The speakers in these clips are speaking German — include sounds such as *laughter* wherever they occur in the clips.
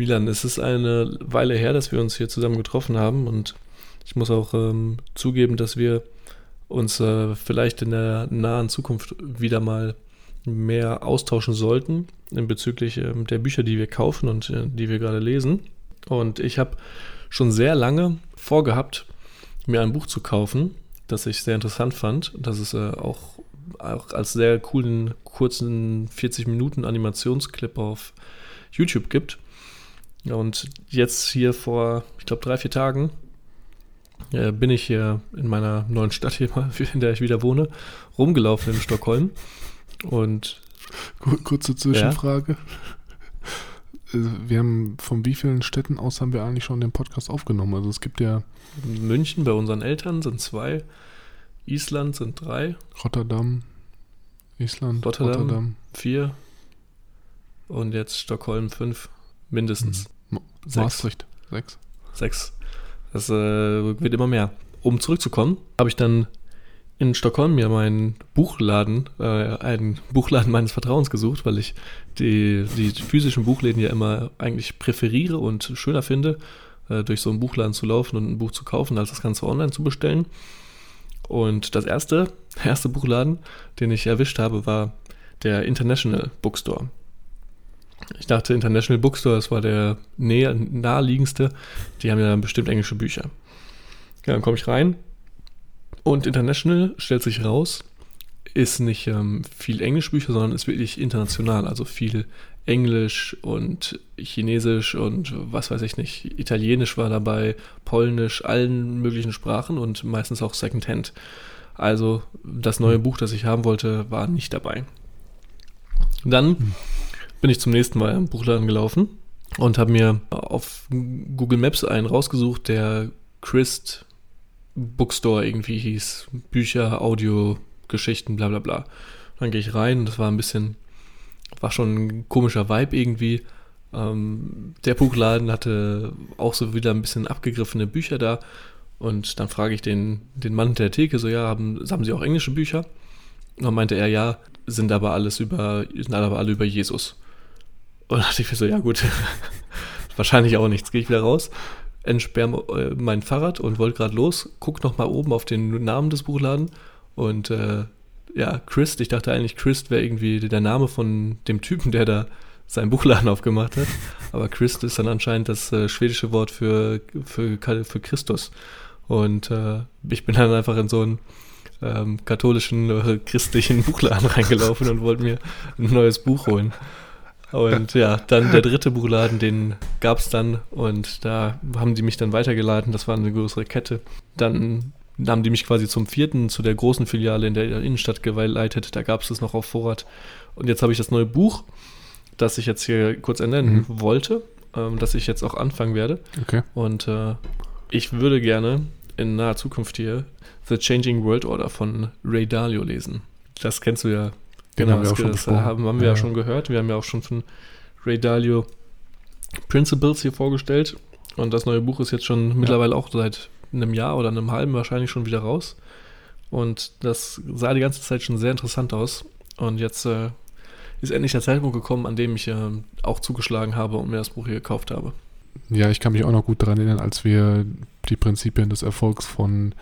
Milan, es ist eine Weile her, dass wir uns hier zusammen getroffen haben und ich muss auch ähm, zugeben, dass wir uns äh, vielleicht in der nahen Zukunft wieder mal mehr austauschen sollten bezüglich äh, der Bücher, die wir kaufen und äh, die wir gerade lesen. Und ich habe schon sehr lange vorgehabt, mir ein Buch zu kaufen, das ich sehr interessant fand, das es äh, auch, auch als sehr coolen, kurzen 40 Minuten Animationsclip auf YouTube gibt. Und jetzt hier vor, ich glaube, drei, vier Tagen äh, bin ich hier in meiner neuen Stadt hier, *laughs* in der ich wieder wohne, rumgelaufen in Stockholm. Und kurze Zwischenfrage. Ja? Also, wir haben von wie vielen Städten aus haben wir eigentlich schon den Podcast aufgenommen? Also es gibt ja München bei unseren Eltern sind zwei, Island sind drei, Rotterdam, Island, Rotterdam, Rotterdam. vier und jetzt Stockholm fünf mindestens. Mhm. Maastricht sechs. Sechs. Das äh, wird immer mehr. Um zurückzukommen, habe ich dann in Stockholm mir meinen Buchladen, äh, einen Buchladen meines Vertrauens gesucht, weil ich die, die physischen Buchläden ja immer eigentlich präferiere und schöner finde, äh, durch so einen Buchladen zu laufen und ein Buch zu kaufen, als das Ganze online zu bestellen. Und das erste, *laughs* erste Buchladen, den ich erwischt habe, war der International Bookstore. Ich dachte, International Bookstore, das war der näher, naheliegendste. Die haben ja bestimmt englische Bücher. Ja, dann komme ich rein und International stellt sich raus, ist nicht ähm, viel Englischbücher, sondern ist wirklich international. Also viel Englisch und Chinesisch und was weiß ich nicht. Italienisch war dabei, Polnisch, allen möglichen Sprachen und meistens auch Secondhand. Also das neue Buch, das ich haben wollte, war nicht dabei. Dann hm bin ich zum nächsten Mal im Buchladen gelaufen und habe mir auf Google Maps einen rausgesucht, der Christ Bookstore irgendwie hieß. Bücher, Audio, Geschichten, bla bla bla. Dann gehe ich rein und das war ein bisschen, war schon ein komischer Vibe irgendwie. Ähm, der Buchladen hatte auch so wieder ein bisschen abgegriffene Bücher da. Und dann frage ich den, den Mann der Theke so, ja, haben, haben Sie auch englische Bücher? Und dann meinte er, ja, sind aber alles über, sind aber alle über Jesus. Und dachte ich mir so, ja gut, *laughs* wahrscheinlich auch nichts. Gehe ich wieder raus, entsperre äh, mein Fahrrad und wollte gerade los, guck noch mal oben auf den Namen des Buchladen und äh, ja, Christ, ich dachte eigentlich, Christ wäre irgendwie der Name von dem Typen, der da seinen Buchladen aufgemacht hat. Aber Christ ist dann anscheinend das äh, schwedische Wort für, für, für Christus. Und äh, ich bin dann einfach in so einen ähm, katholischen, äh, christlichen Buchladen reingelaufen und wollte mir ein neues Buch holen. Und ja, dann der dritte Buchladen, den gab es dann und da haben die mich dann weitergeladen. Das war eine größere Kette. Dann haben die mich quasi zum vierten, zu der großen Filiale in der Innenstadt geleitet. Da gab es es noch auf Vorrat. Und jetzt habe ich das neue Buch, das ich jetzt hier kurz ernennen mhm. wollte, ähm, das ich jetzt auch anfangen werde. Okay. Und äh, ich würde gerne in naher Zukunft hier The Changing World Order von Ray Dalio lesen. Das kennst du ja Genau, haben wir, schon das haben, haben wir ja. ja. schon gehört. Wir haben ja auch schon von Ray Dalio Principles hier vorgestellt. Und das neue Buch ist jetzt schon ja. mittlerweile auch seit einem Jahr oder einem halben wahrscheinlich schon wieder raus. Und das sah die ganze Zeit schon sehr interessant aus. Und jetzt äh, ist endlich der Zeitpunkt gekommen, an dem ich äh, auch zugeschlagen habe und mir das Buch hier gekauft habe. Ja, ich kann mich auch noch gut daran erinnern, als wir die Prinzipien des Erfolgs von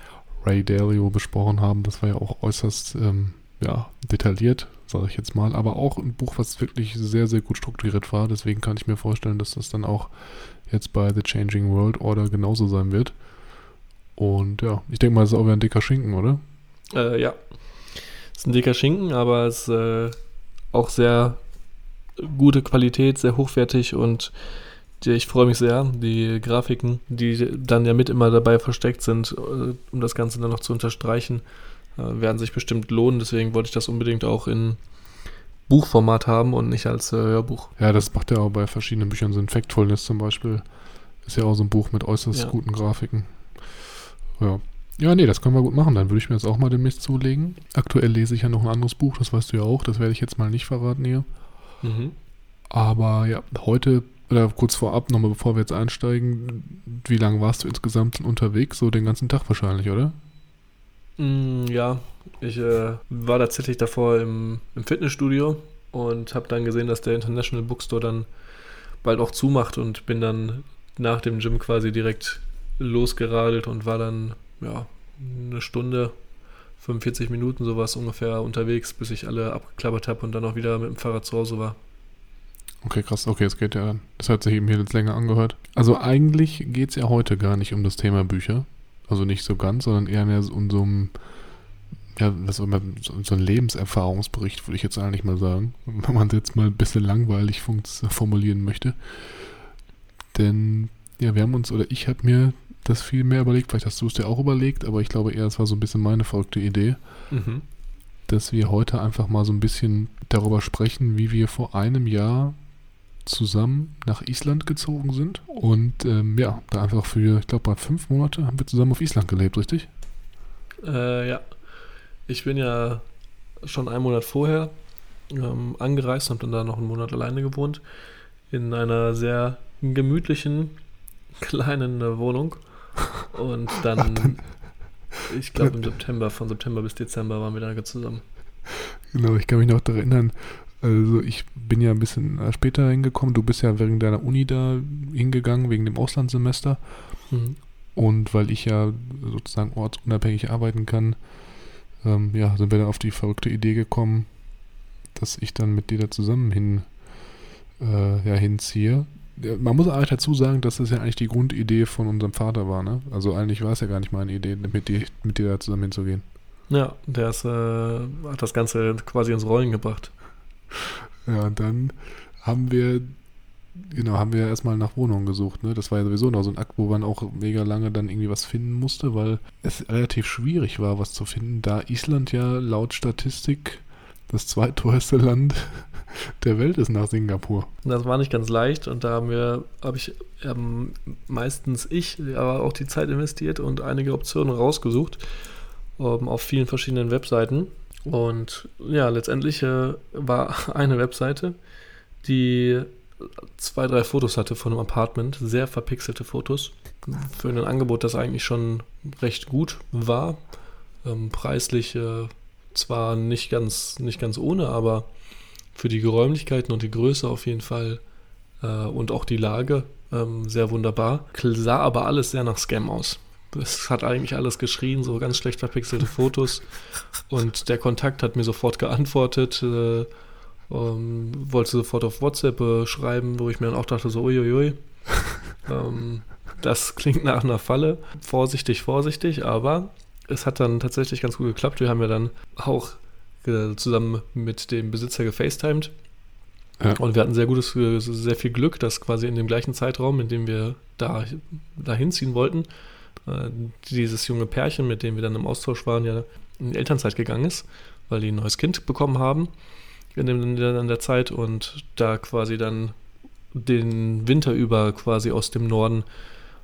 Ray Dalio besprochen haben. Das war ja auch äußerst ähm, ja, detailliert, sage ich jetzt mal, aber auch ein Buch, was wirklich sehr, sehr gut strukturiert war. Deswegen kann ich mir vorstellen, dass das dann auch jetzt bei The Changing World Order genauso sein wird. Und ja, ich denke mal, es ist auch wieder ein dicker Schinken, oder? Äh, ja. Es ist ein dicker Schinken, aber es ist äh, auch sehr gute Qualität, sehr hochwertig und ich freue mich sehr. Die Grafiken, die dann ja mit immer dabei versteckt sind, äh, um das Ganze dann noch zu unterstreichen, werden sich bestimmt lohnen. Deswegen wollte ich das unbedingt auch in Buchformat haben und nicht als äh, Hörbuch. Ja, das macht ja auch bei verschiedenen Büchern Sinn. Factfulness zum Beispiel ist ja auch so ein Buch mit äußerst Ja. guten Grafiken. Ja. Ja, nee, das können wir gut machen. Dann würde ich mir das auch mal demnächst zulegen. Aktuell lese ich ja noch ein anderes Buch, das weißt du ja auch. Das werde ich jetzt mal nicht verraten hier. Mhm. Aber ja, heute, oder kurz vorab, nochmal bevor wir jetzt einsteigen, wie lange warst du insgesamt unterwegs? So den ganzen Tag wahrscheinlich, oder? Mm, ja, ich äh, war tatsächlich davor im, im Fitnessstudio und habe dann gesehen, dass der International Bookstore dann bald auch zumacht und bin dann nach dem Gym quasi direkt losgeradelt und war dann ja eine Stunde, 45 Minuten sowas ungefähr unterwegs, bis ich alle abgeklappert habe und dann auch wieder mit dem Fahrrad zu Hause war. Okay, krass. Okay, es geht ja. Das hat sich eben hier jetzt länger angehört. Also eigentlich geht es ja heute gar nicht um das Thema Bücher. Also nicht so ganz, sondern eher mehr so um so ein, ja, was soll man, so ein Lebenserfahrungsbericht, würde ich jetzt eigentlich mal sagen. *laughs* Wenn man es jetzt mal ein bisschen langweilig formulieren möchte. Denn, ja, wir haben uns, oder ich habe mir das viel mehr überlegt, vielleicht hast du es dir auch überlegt, aber ich glaube eher, es war so ein bisschen meine verrückte Idee. Mhm. dass wir heute einfach mal so ein bisschen darüber sprechen, wie wir vor einem Jahr zusammen nach Island gezogen sind. Und ähm, ja, da einfach für, ich glaube, fünf Monate haben wir zusammen auf Island gelebt, richtig? Äh, ja, ich bin ja schon einen Monat vorher ähm, angereist und dann da noch einen Monat alleine gewohnt. In einer sehr gemütlichen, *laughs* kleinen äh, Wohnung. Und *laughs* dann, ich glaube *laughs* im September, von September bis Dezember waren wir da zusammen. Genau, ich kann mich noch daran erinnern. Also ich bin ja ein bisschen äh, später hingekommen. Du bist ja wegen deiner Uni da hingegangen, wegen dem Auslandssemester. Mhm. Und weil ich ja sozusagen ortsunabhängig arbeiten kann, ähm, ja, sind wir dann auf die verrückte Idee gekommen, dass ich dann mit dir da zusammen hin, äh, ja, hinziehe. Man muss eigentlich dazu sagen, dass das ja eigentlich die Grundidee von unserem Vater war, ne? Also eigentlich war es ja gar nicht meine Idee, mit dir, mit dir da zusammen hinzugehen. Ja, der ist, äh, hat das Ganze quasi ins Rollen gebracht. Ja, und dann haben wir, genau, haben wir erstmal nach Wohnungen gesucht, ne? Das war ja sowieso noch so ein Akt, wo man auch mega lange dann irgendwie was finden musste, weil es relativ schwierig war, was zu finden, da Island ja laut Statistik das zweiteuerste *laughs* Land der Welt ist nach Singapur. Das war nicht ganz leicht und da haben wir, habe ich ähm, meistens ich, aber auch die Zeit investiert und einige Optionen rausgesucht ähm, auf vielen verschiedenen Webseiten. Und ja, letztendlich äh, war *laughs* eine Webseite, die zwei, drei Fotos hatte von einem Apartment, sehr verpixelte Fotos, für ein Angebot, das eigentlich schon recht gut war. Ähm, preislich äh, zwar nicht ganz, nicht ganz ohne, aber für die Geräumlichkeiten und die Größe auf jeden Fall äh, und auch die Lage ähm, sehr wunderbar. Sah aber alles sehr nach Scam aus. Es hat eigentlich alles geschrien, so ganz schlecht verpixelte Fotos. Und der Kontakt hat mir sofort geantwortet, äh, ähm, wollte sofort auf WhatsApp äh, schreiben, wo ich mir dann auch dachte, so uiuiui. *laughs* ähm, das klingt nach einer Falle. Vorsichtig, vorsichtig, aber es hat dann tatsächlich ganz gut geklappt. Wir haben ja dann auch äh, zusammen mit dem Besitzer gefacetimed. Ja. Und wir hatten sehr gutes, äh, sehr viel Glück, dass quasi in dem gleichen Zeitraum, in dem wir da dahin ziehen wollten, äh, dieses junge Pärchen, mit dem wir dann im Austausch waren, ja in Elternzeit gegangen ist, weil die ein neues Kind bekommen haben in, dem, in der- Zeit und da quasi dann den Winter über quasi aus dem Norden,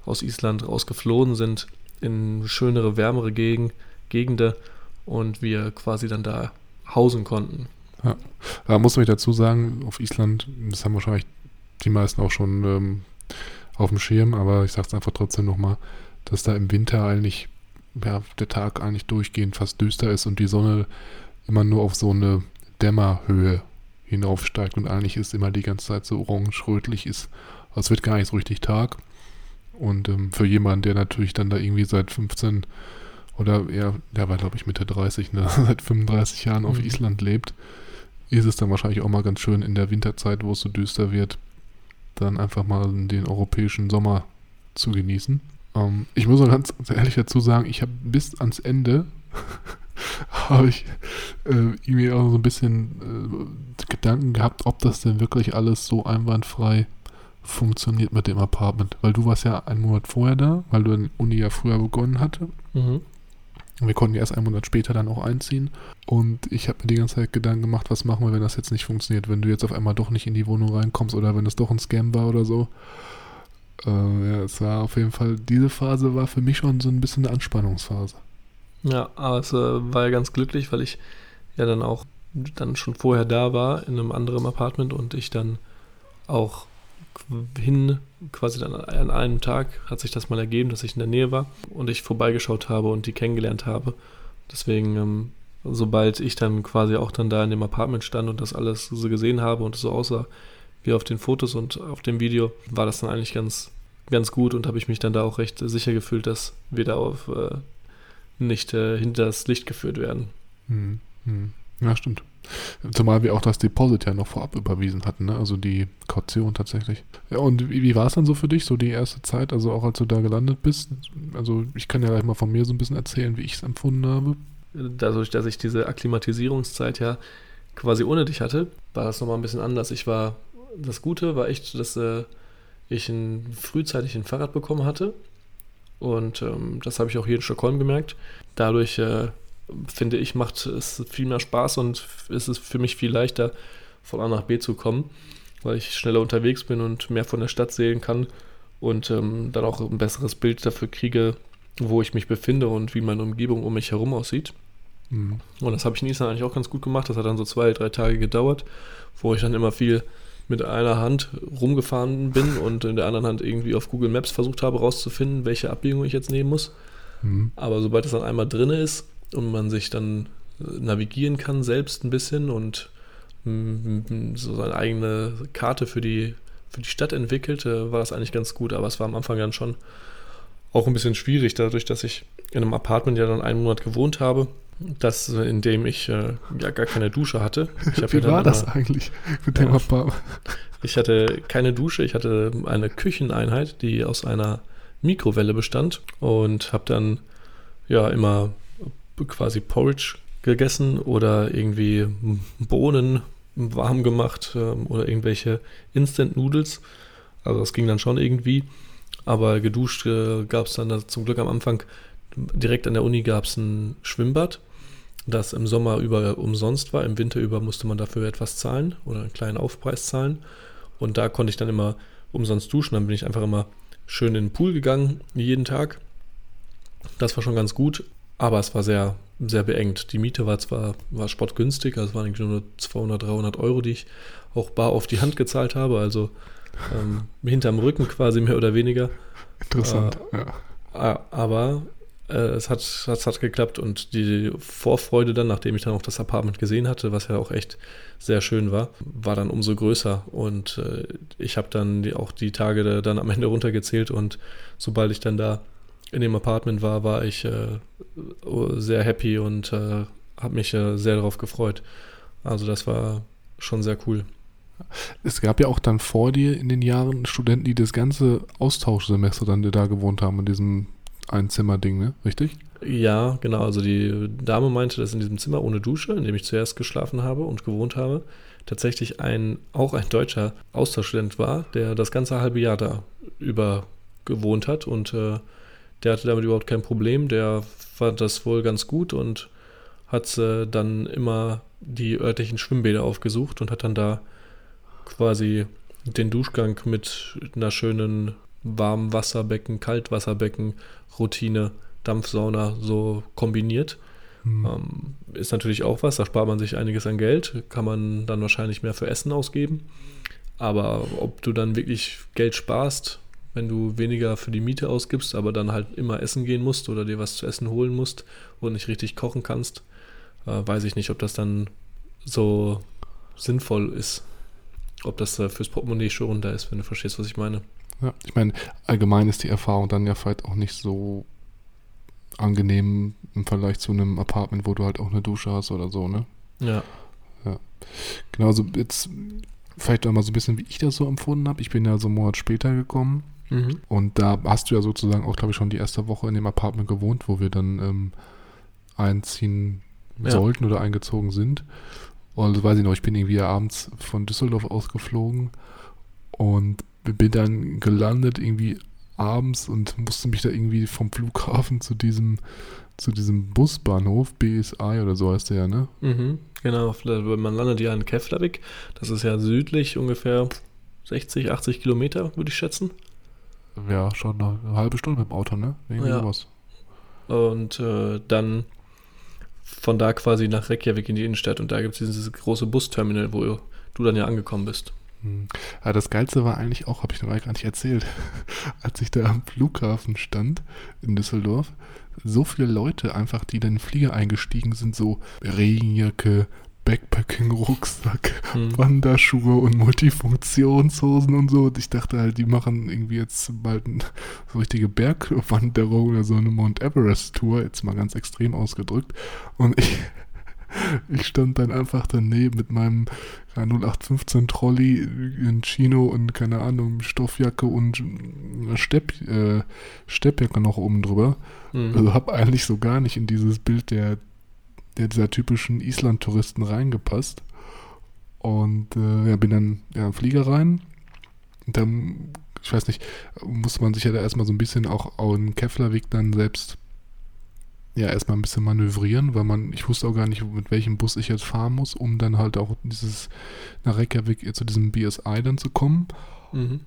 aus Island rausgeflohen sind in schönere, wärmere Gegend, Gegenden und wir quasi dann da hausen konnten. Da muss ich dazu sagen, auf Island, das haben wahrscheinlich die meisten auch schon ähm, auf dem Schirm, aber ich sage es einfach trotzdem nochmal, dass da im Winter eigentlich, ja, der Tag eigentlich durchgehend fast düster ist und die Sonne immer nur auf so eine Dämmerhöhe hinaufsteigt und eigentlich ist immer die ganze Zeit so orange-rötlich ist. Also es wird gar nicht so richtig Tag. Und ähm, für jemanden, der natürlich dann da irgendwie seit 15 oder eher, der war glaube ich Mitte 30, ne, *laughs* seit 35 Jahren auf Mhm. Island lebt, ist es dann wahrscheinlich auch mal ganz schön in der Winterzeit, wo es so düster wird, dann einfach mal den europäischen Sommer zu genießen. Ähm, ich muss auch ganz ehrlich dazu sagen, ich habe bis ans Ende *laughs* habe ich äh, irgendwie auch so ein bisschen äh, Gedanken gehabt, ob das denn wirklich alles so einwandfrei funktioniert mit dem Apartment. Weil du warst ja einen Monat vorher da, weil du in Uni ja früher begonnen hatte. Mhm. Und wir konnten erst einen Monat später dann auch einziehen. Und ich habe mir die ganze Zeit Gedanken gemacht, was machen wir, wenn das jetzt nicht funktioniert, wenn du jetzt auf einmal doch nicht in die Wohnung reinkommst oder wenn es doch ein Scam war oder so. Äh, ja, es war auf jeden Fall, diese Phase war für mich schon so ein bisschen eine Anspannungsphase. Ja, aber es äh, war ja ganz glücklich, weil ich ja dann auch dann schon vorher da war in einem anderen Apartment und ich dann auch hin, quasi dann an einem Tag hat sich das mal ergeben, dass ich in der Nähe war und ich vorbeigeschaut habe und die kennengelernt habe. Deswegen, ähm, sobald ich dann quasi auch dann da in dem Apartment stand und das alles so gesehen habe und es so aussah wie auf den Fotos und auf dem Video, war das dann eigentlich ganz, ganz gut und habe ich mich dann da auch recht sicher gefühlt, dass wir da auf, äh, nicht äh, hinter das Licht geführt werden. Hm, hm. Ja, stimmt. Zumal wir auch das Deposit ja noch vorab überwiesen hatten, ne? also die Kaution tatsächlich. Ja, und wie, wie war es dann so für dich, so die erste Zeit, also auch als du da gelandet bist? Also ich kann ja gleich mal von mir so ein bisschen erzählen, wie ich es empfunden habe. Dadurch, dass ich diese Akklimatisierungszeit ja quasi ohne dich hatte, war das nochmal ein bisschen anders. Ich war, das Gute war echt, dass äh, ich ein, frühzeitig ein Fahrrad bekommen hatte. Und ähm, das habe ich auch hier in Stockholm gemerkt. Dadurch äh, finde ich, macht es viel mehr Spaß und ist es für mich viel leichter, von A nach B zu kommen, weil ich schneller unterwegs bin und mehr von der Stadt sehen kann und ähm, dann auch ein besseres Bild dafür kriege, wo ich mich befinde und wie meine Umgebung um mich herum aussieht. Mhm. Und das habe ich in Island eigentlich auch ganz gut gemacht. Das hat dann so zwei, drei Tage gedauert, wo ich dann immer viel mit einer Hand rumgefahren bin und in der anderen Hand irgendwie auf Google Maps versucht habe rauszufinden, welche Abbiegung ich jetzt nehmen muss. Mhm. Aber sobald es dann einmal drin ist, und man sich dann äh, navigieren kann selbst ein bisschen und so seine eigene Karte für die, für die Stadt entwickelt, äh, war das eigentlich ganz gut. Aber es war am Anfang dann schon auch ein bisschen schwierig, dadurch, dass ich in einem Apartment ja dann einen Monat gewohnt habe, das, in dem ich äh, ja gar keine Dusche hatte. Wie war das eigentlich mit dem ja? Ich hatte keine Dusche, ich hatte eine Kücheneinheit, die aus einer Mikrowelle bestand und habe dann ja immer quasi Porridge gegessen oder irgendwie Bohnen warm gemacht ähm, oder irgendwelche Instant Noodles. Also das ging dann schon irgendwie. Aber geduscht äh, gab es dann zum Glück am Anfang direkt an der Uni gab es ein Schwimmbad, das im Sommer über umsonst war. Im Winter über musste man dafür etwas zahlen oder einen kleinen Aufpreis zahlen. Und da konnte ich dann immer umsonst duschen. Dann bin ich einfach immer schön in den Pool gegangen, jeden Tag. Das war schon ganz gut. Aber es war sehr, sehr beengt. Die Miete war zwar war spottgünstig, also es waren nur 200, 300 Euro, die ich auch bar auf die Hand gezahlt habe, also ähm, hinterm Rücken quasi mehr oder weniger. Interessant, äh, ja. Aber äh, es, hat, es hat geklappt und die Vorfreude dann, nachdem ich dann auch das Apartment gesehen hatte, was ja auch echt sehr schön war, war dann umso größer und äh, ich habe dann die, auch die Tage dann am Ende runtergezählt und sobald ich dann da in dem Apartment war, war ich äh, sehr happy und äh, habe mich äh, sehr darauf gefreut. Also das war schon sehr cool. Es gab ja auch dann vor dir in den Jahren Studenten, die das ganze Austauschsemester dann da gewohnt haben in diesem Einzimmer-Ding, ne? Richtig? Ja, genau. Also die Dame meinte, dass in diesem Zimmer ohne Dusche, in dem ich zuerst geschlafen habe und gewohnt habe, tatsächlich ein auch ein deutscher Austauschstudent war, der das ganze halbe Jahr da über gewohnt hat und äh, der hatte damit überhaupt kein Problem. Der fand das wohl ganz gut und hat äh, dann immer die örtlichen Schwimmbäder aufgesucht und hat dann da quasi den Duschgang mit einer schönen warmen Wasserbecken, Kaltwasserbecken, Routine, Dampfsauna so kombiniert. Hm. Ähm, ist natürlich auch was, da spart man sich einiges an Geld, kann man dann wahrscheinlich mehr für Essen ausgeben. Aber ob du dann wirklich Geld sparst, wenn du weniger für die Miete ausgibst, aber dann halt immer essen gehen musst oder dir was zu essen holen musst und nicht richtig kochen kannst, äh, weiß ich nicht, ob das dann so sinnvoll ist. Ob das äh, fürs Portemonnaie schon da ist, wenn du verstehst, was ich meine. Ja, ich meine, allgemein ist die Erfahrung dann ja vielleicht auch nicht so angenehm im Vergleich zu einem Apartment, wo du halt auch eine Dusche hast oder so, ne? Ja. Ja. Genau, also jetzt vielleicht auch mal so ein bisschen, wie ich das so empfunden habe. Ich bin ja so einen Monat später gekommen Mhm. Und da hast du ja sozusagen auch, glaube ich, schon die erste Woche in dem Apartment gewohnt, wo wir dann ähm, einziehen ja. sollten oder eingezogen sind. Und das weiß ich noch, ich bin irgendwie abends von Düsseldorf ausgeflogen und bin dann gelandet irgendwie abends und musste mich da irgendwie vom Flughafen zu diesem, zu diesem Busbahnhof, BSI oder so heißt der ja, ne? Mhm, genau, man landet ja in Keflavik. Das ist ja südlich ungefähr 60, 80 Kilometer, würde ich schätzen. Ja, schon eine halbe Stunde mit dem Auto, ne? Irgendwie Ja. sowas. Und äh, dann von da quasi nach Reykjavik in die Innenstadt. Und da gibt es dieses große Busterminal, wo du dann ja angekommen bist. Hm. Ja, das Geilste war eigentlich auch, habe ich noch gar nicht erzählt, *laughs* als ich da am Flughafen stand in Düsseldorf, so viele Leute einfach, die dann in den Flieger eingestiegen sind, so Regenjacke, Backpacking-Rucksack, Hm. Wanderschuhe und Multifunktionshosen und so. Und ich dachte halt, die machen irgendwie jetzt bald eine so richtige Bergwanderung oder so eine Mount Everest-Tour, jetzt mal ganz extrem ausgedrückt. Und ich, ich stand dann einfach daneben mit meinem ja, 0815 Trolley in Chino und keine Ahnung, Stoffjacke und einer Stepp, äh, Steppjacke noch oben drüber. Mhm. Also habe eigentlich so gar nicht in dieses Bild der, der dieser typischen Island-Touristen reingepasst. Und äh, ja, bin dann ja, im Flieger rein. Und dann, ich weiß nicht, muss man sich ja da erstmal so ein bisschen auch in Keflavik dann selbst ja erstmal ein bisschen manövrieren, weil man, ich wusste auch gar nicht, mit welchem Bus ich jetzt fahren muss, um dann halt auch dieses nach Reykjavik zu diesem BSI dann zu kommen. Mhm.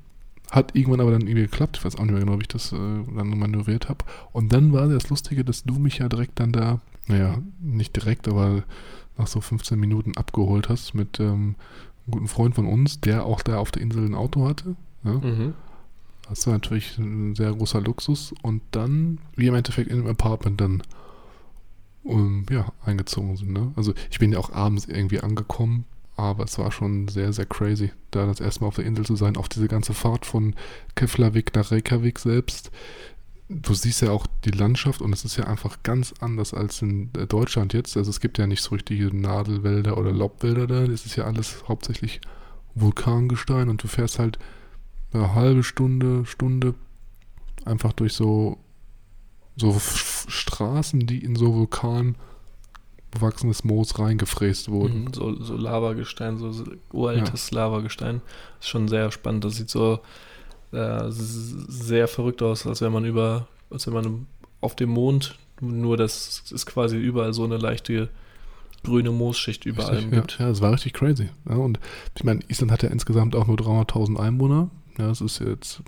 Hat irgendwann aber dann irgendwie geklappt. Ich weiß auch nicht mehr genau, wie ich das äh, dann manövriert habe. Und dann war das Lustige, dass du mich ja direkt dann da, naja, nicht direkt, aber nach so 15 Minuten abgeholt hast mit ähm, einem guten Freund von uns, der auch da auf der Insel ein Auto hatte. Ja? Mhm. Das war natürlich ein sehr großer Luxus. Und dann, wie im Endeffekt in einem Apartment dann ähm, ja, eingezogen sind. Ne? Also ich bin ja auch abends irgendwie angekommen, aber es war schon sehr, sehr crazy, da das erste Mal auf der Insel zu sein, auf diese ganze Fahrt von Keflavik nach Reykjavik selbst. Du siehst ja auch die Landschaft und es ist ja einfach ganz anders als in äh, Deutschland jetzt. Also es gibt ja nicht so richtige Nadelwälder oder Laubwälder da. Das ist ja alles hauptsächlich Vulkangestein und du fährst halt eine halbe Stunde, Stunde einfach durch so, so Straßen, die in so Vulkan bewachsenes Moos reingefräst wurden. Mhm. So, so Lavagestein, so uraltes Lavagestein. Ist schon sehr spannend. Das sieht so äh, sehr verrückt aus, als wenn man über, als wenn man auf dem Mond, nur das ist quasi überall so eine leichte grüne Moosschicht über allem Richtig, ja, gibt. ja, es war richtig crazy. Ja, und ich meine, Island hat ja insgesamt auch nur 300.000 Einwohner. Ja, das ist jetzt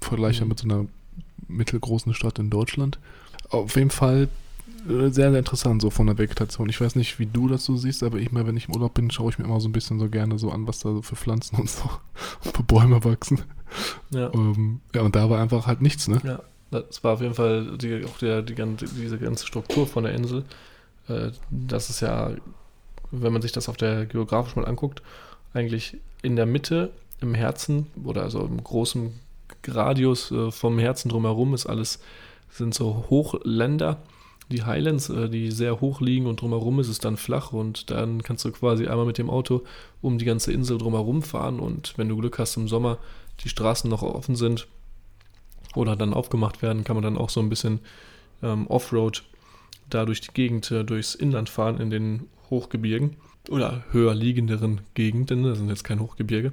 vergleichbar Mhm. mit so einer mittelgroßen Stadt in Deutschland. Auf jeden Fall äh, sehr, sehr interessant so von der Vegetation. Ich weiß nicht, wie du das so siehst, aber ich mal, wenn ich im Urlaub bin, schaue ich mir immer so ein bisschen so gerne so an, was da so für Pflanzen und so *laughs* für Bäume wachsen. Ja. Ähm, ja, und da war einfach halt nichts, ne? Ja, das war auf jeden Fall die, auch der, die, ganze- diese ganze Struktur von der Insel. Äh, das ist ja, wenn man sich das auf der geografisch mal anguckt, eigentlich in der Mitte, im Herzen oder also im großen Radius äh, vom Herzen drumherum ist alles, sind so Hochländer, die Highlands, äh, die sehr hoch liegen und drumherum ist es dann flach und dann kannst du quasi einmal mit dem Auto um die ganze Insel drumherum fahren und wenn du Glück hast im Sommer, die Straßen noch offen sind, oder dann aufgemacht werden, kann man dann auch so ein bisschen ähm, Offroad da durch die Gegend, äh, durchs Inland fahren in den Hochgebirgen oder höher liegenderen Gegenden, das sind jetzt kein Hochgebirge.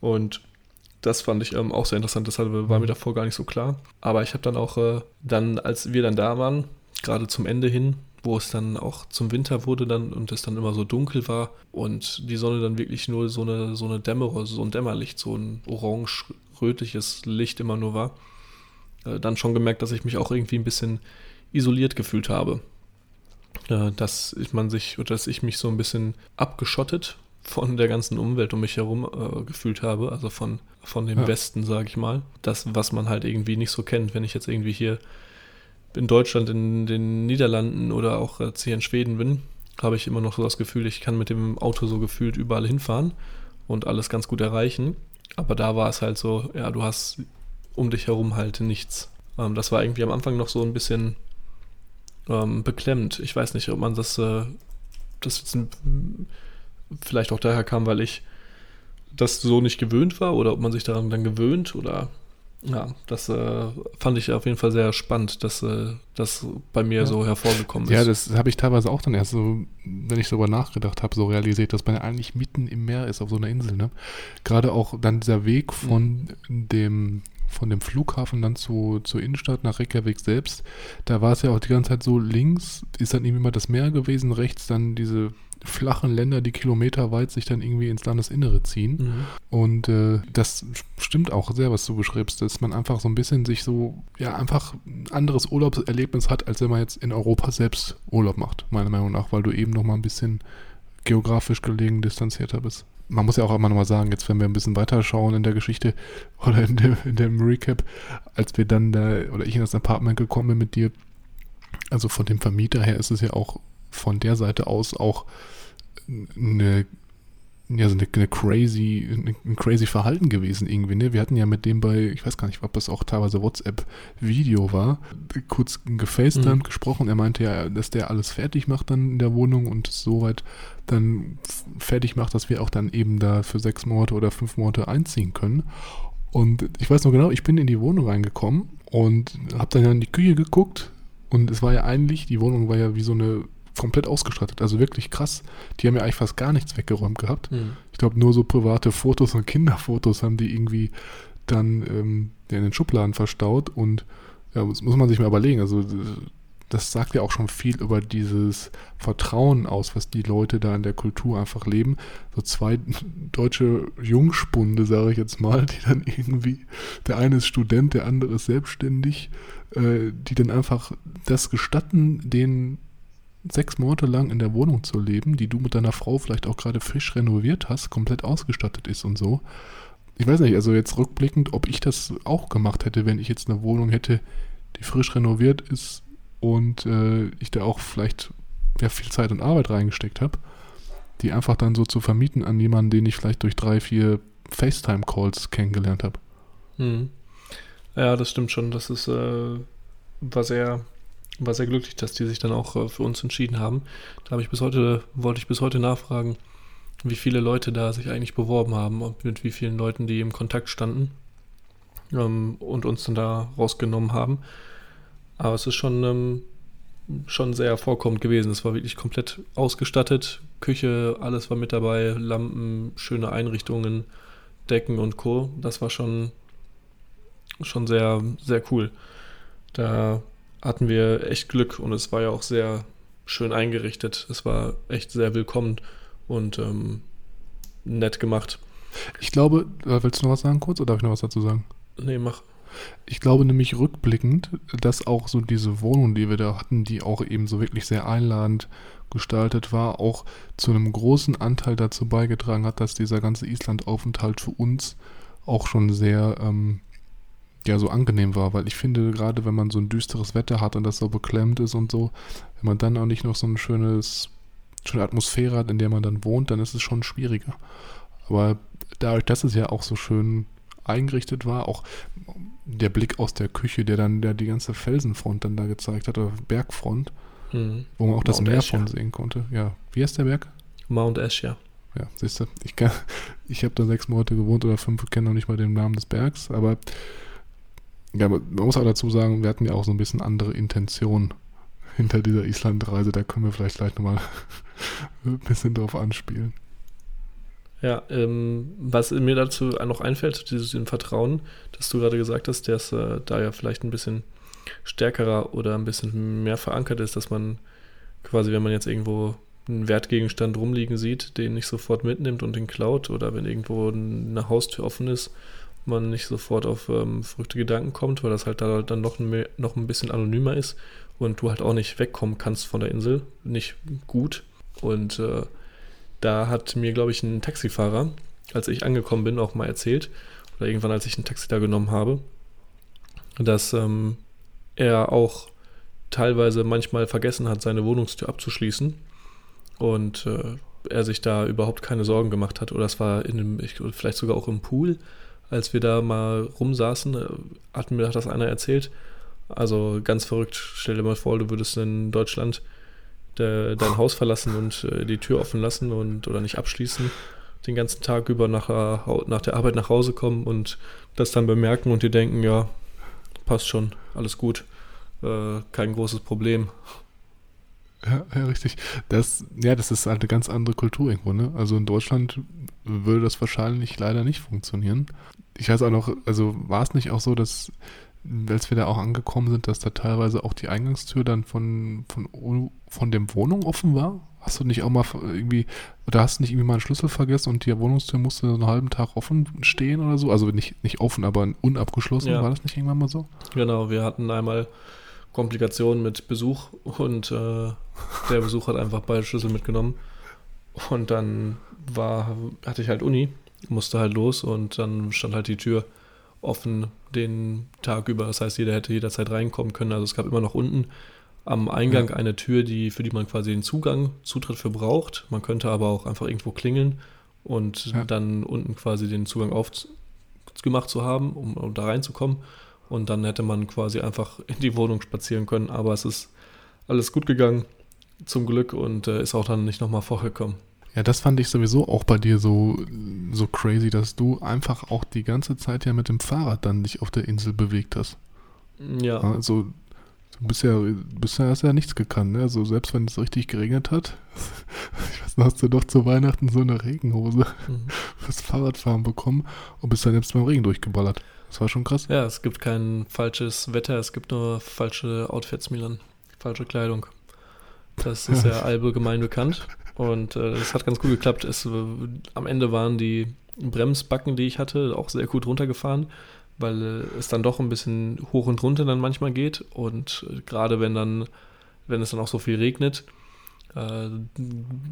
Und das fand ich ähm, auch sehr interessant, deshalb war mir davor gar nicht so klar. Aber ich habe dann auch, äh, dann, als wir dann da waren, gerade zum Ende hin, wo es dann auch zum Winter wurde dann und es dann immer so dunkel war und die Sonne dann wirklich nur so eine, so eine Dämmerung, so ein Dämmerlicht, so ein orange-rötliches Licht immer nur war, äh, dann schon gemerkt, dass ich mich auch irgendwie ein bisschen isoliert gefühlt habe. Äh, dass man sich, oder dass ich mich so ein bisschen abgeschottet von der ganzen Umwelt um mich herum äh, gefühlt habe, also von, von dem Ja. Westen, sage ich mal. Das, was man halt irgendwie nicht so kennt, wenn ich jetzt irgendwie hier in Deutschland, in den Niederlanden oder auch jetzt hier in Schweden bin, habe ich immer noch so das Gefühl, ich kann mit dem Auto so gefühlt überall hinfahren und alles ganz gut erreichen. Aber da war es halt so, ja, du hast um dich herum halt nichts. Ähm, das war irgendwie am Anfang noch so ein bisschen ähm, beklemmt. Ich weiß nicht, ob man das, äh, das jetzt ein, vielleicht auch daher kam, weil ich das so nicht gewöhnt war oder ob man sich daran dann gewöhnt oder ja, das äh, fand ich auf jeden Fall sehr spannend, dass äh, das bei mir Ja. so hervorgekommen ist. Ja, das habe ich teilweise auch dann erst so, wenn ich darüber nachgedacht habe, so realisiert, dass man ja eigentlich mitten im Meer ist auf so einer Insel. Ne? Gerade auch dann dieser Weg von dem von dem Flughafen dann zu, zur Innenstadt nach Reykjavik selbst, da war es ja auch die ganze Zeit so, links ist dann irgendwie mal das Meer gewesen, rechts dann diese flachen Länder, die kilometerweit sich dann irgendwie ins Landesinnere ziehen. Mhm. Und äh, das stimmt auch sehr, was du beschreibst, dass man einfach so ein bisschen sich so, ja, einfach ein anderes Urlaubserlebnis hat, als wenn man jetzt in Europa selbst Urlaub macht, meiner Meinung nach, weil du eben noch mal ein bisschen geografisch gelegen distanzierter bist. Man muss ja auch immer noch mal sagen, jetzt wenn wir ein bisschen weiter schauen in der Geschichte oder in, dem, in dem Recap, als wir dann da, oder ich in das Apartment gekommen bin mit dir, also von dem Vermieter her ist es ja auch von der Seite aus auch eine, ja, so eine, eine crazy, ein crazy Verhalten gewesen irgendwie. Ne? Wir hatten ja mit dem bei, ich weiß gar nicht, ob das auch teilweise WhatsApp-Video war, kurz gefacetimed Mhm. gesprochen. Er meinte ja, dass der alles fertig macht dann in der Wohnung und es soweit dann fertig macht, dass wir auch dann eben da für sechs Monate oder fünf Monate einziehen können. Und ich weiß noch genau, ich bin in die Wohnung reingekommen und habe dann in die Küche geguckt und es war ja eigentlich, die Wohnung war ja wie so eine komplett ausgestattet, also wirklich krass. Die haben ja eigentlich fast gar nichts weggeräumt gehabt. Mhm. Ich glaube, nur so private Fotos und Kinderfotos haben die irgendwie dann ähm, in den Schubladen verstaut und ja, das muss man sich mal überlegen. Also das sagt ja auch schon viel über dieses Vertrauen aus, was die Leute da in der Kultur einfach leben. So zwei deutsche Jungspunde, sage ich jetzt mal, die dann irgendwie, der eine ist Student, der andere ist selbstständig, äh, die dann einfach das gestatten, den sechs Monate lang in der Wohnung zu leben, die du mit deiner Frau vielleicht auch gerade frisch renoviert hast, komplett ausgestattet ist und so. Ich weiß nicht, also jetzt rückblickend, ob ich das auch gemacht hätte, wenn ich jetzt eine Wohnung hätte, die frisch renoviert ist und äh, ich da auch vielleicht ja, viel Zeit und Arbeit reingesteckt habe, die einfach dann so zu vermieten an jemanden, den ich vielleicht durch drei, vier FaceTime-Calls kennengelernt habe. Mhm. Ja, das stimmt schon. Das ist, äh, war sehr, war sehr glücklich, dass die sich dann auch äh, für uns entschieden haben. Da habe ich bis heute, wollte ich bis heute nachfragen, wie viele Leute da sich eigentlich beworben haben und mit wie vielen Leuten die im Kontakt standen ähm, und uns dann da rausgenommen haben. Aber es ist schon, ähm, schon sehr vorkommend gewesen. Es war wirklich komplett ausgestattet. Küche, alles war mit dabei, Lampen, schöne Einrichtungen, Decken und Co. Das war schon, schon sehr, sehr cool. Da hatten wir echt Glück und es war ja auch sehr schön eingerichtet. Es war echt sehr willkommen und ähm, nett gemacht. Ich glaube, äh, willst du noch was sagen kurz oder darf ich noch was dazu sagen? Nee, mach. Ich glaube nämlich rückblickend, dass auch so diese Wohnung, die wir da hatten, die auch eben so wirklich sehr einladend gestaltet war, auch zu einem großen Anteil dazu beigetragen hat, dass dieser ganze Islandaufenthalt für uns auch schon sehr ähm, ja so angenehm war, weil ich finde gerade wenn man so ein düsteres Wetter hat und das so beklemmt ist und so, wenn man dann auch nicht noch so ein schönes schöne Atmosphäre hat, in der man dann wohnt, dann ist es schon schwieriger. Aber dadurch, dass es ja auch so schön eingerichtet war, auch der Blick aus der Küche, der dann der die ganze Felsenfront dann da gezeigt hat, oder Bergfront, Mhm. wo man auch das Mount Meer Ash, von ja. sehen konnte. Ja, wie heißt der Berg? Mount Ash, ja. Ja, siehst du, ich, kann- *laughs* ich habe da sechs Monate gewohnt oder fünf, kenne noch nicht mal den Namen des Bergs, aber ja, man muss auch dazu sagen, wir hatten ja auch so ein bisschen andere Intentionen hinter dieser Islandreise, da können wir vielleicht gleich nochmal *laughs* ein bisschen drauf anspielen. Ja, ähm, was mir dazu noch einfällt, dieses Vertrauen, das du gerade gesagt hast, ist äh, da ja vielleicht ein bisschen stärkerer oder ein bisschen mehr verankert ist, dass man quasi, wenn man jetzt irgendwo einen Wertgegenstand rumliegen sieht, den nicht sofort mitnimmt und den klaut oder wenn irgendwo eine Haustür offen ist, man nicht sofort auf ähm, verrückte Gedanken kommt, weil das halt da dann noch ein, noch ein bisschen anonymer ist und du halt auch nicht wegkommen kannst von der Insel, nicht gut. Und äh, da hat mir, glaube ich, ein Taxifahrer, als ich angekommen bin, auch mal erzählt, oder irgendwann, als ich ein Taxi da genommen habe, dass ähm, er auch teilweise manchmal vergessen hat, seine Wohnungstür abzuschließen und äh, er sich da überhaupt keine Sorgen gemacht hat. Oder es war in einem, ich, vielleicht sogar auch im Pool, als wir da mal rumsaßen, äh, hat mir das einer erzählt. Also ganz verrückt. Stell dir mal vor, du würdest in Deutschland de, dein Haus verlassen und äh, die Tür offen lassen und oder nicht abschließen, den ganzen Tag über nach, äh, nach der Arbeit nach Hause kommen und das dann bemerken und dir denken, ja, passt schon, alles gut, äh, kein großes Problem. Ja, ja, richtig. Das, ja, das ist halt eine ganz andere Kultur irgendwo, ne? Also in Deutschland würde das wahrscheinlich leider nicht funktionieren. Ich weiß auch noch, also war es nicht auch so, dass, als wir da auch angekommen sind, dass da teilweise auch die Eingangstür dann von, von, von dem Wohnung offen war? Hast du nicht auch mal irgendwie, oder hast du nicht irgendwie mal einen Schlüssel vergessen und die Wohnungstür musste einen halben Tag offen stehen oder so? Also nicht, nicht offen, aber unabgeschlossen. Ja. War das nicht irgendwann mal so? Genau, wir hatten einmal Komplikationen mit Besuch und äh, der Besuch hat einfach beide Schlüssel mitgenommen. Und dann war, hatte ich halt Uni, musste halt los und dann stand halt die Tür offen den Tag über. Das heißt, jeder hätte jederzeit reinkommen können. Also es gab immer noch unten am Eingang ja. eine Tür, die, für die man quasi den Zugang, Zutritt für braucht. Man könnte aber auch einfach irgendwo klingeln und ja. dann unten quasi den Zugang aufgemacht zu haben, um, um da reinzukommen. Und dann hätte man quasi einfach in die Wohnung spazieren können. Aber es ist alles gut gegangen, zum Glück, und äh, ist auch dann nicht nochmal vorgekommen. Ja, das fand ich sowieso auch bei dir so, so crazy, dass du einfach auch die ganze Zeit ja mit dem Fahrrad dann dich auf der Insel bewegt hast. Ja. Also, du bist ja, bisher hast ja nichts gekannt, ne? Also, selbst wenn es richtig geregnet hat, *laughs* ich weiß noch, hast du doch zu Weihnachten so eine Regenhose mhm. *laughs* fürs Fahrradfahren bekommen und bist dann selbst beim Regen durchgeballert. Das war schon krass. Ja, es gibt kein falsches Wetter, es gibt nur falsche Outfits, Milan. Falsche Kleidung. Das ist *laughs* ja allgemein bekannt. Und äh, das hat ganz gut geklappt. Es, äh, am Ende waren die Bremsbacken, die ich hatte, auch sehr gut runtergefahren, weil äh, es dann doch ein bisschen hoch und runter dann manchmal geht. Und äh, gerade wenn dann, wenn es dann auch so viel regnet, äh,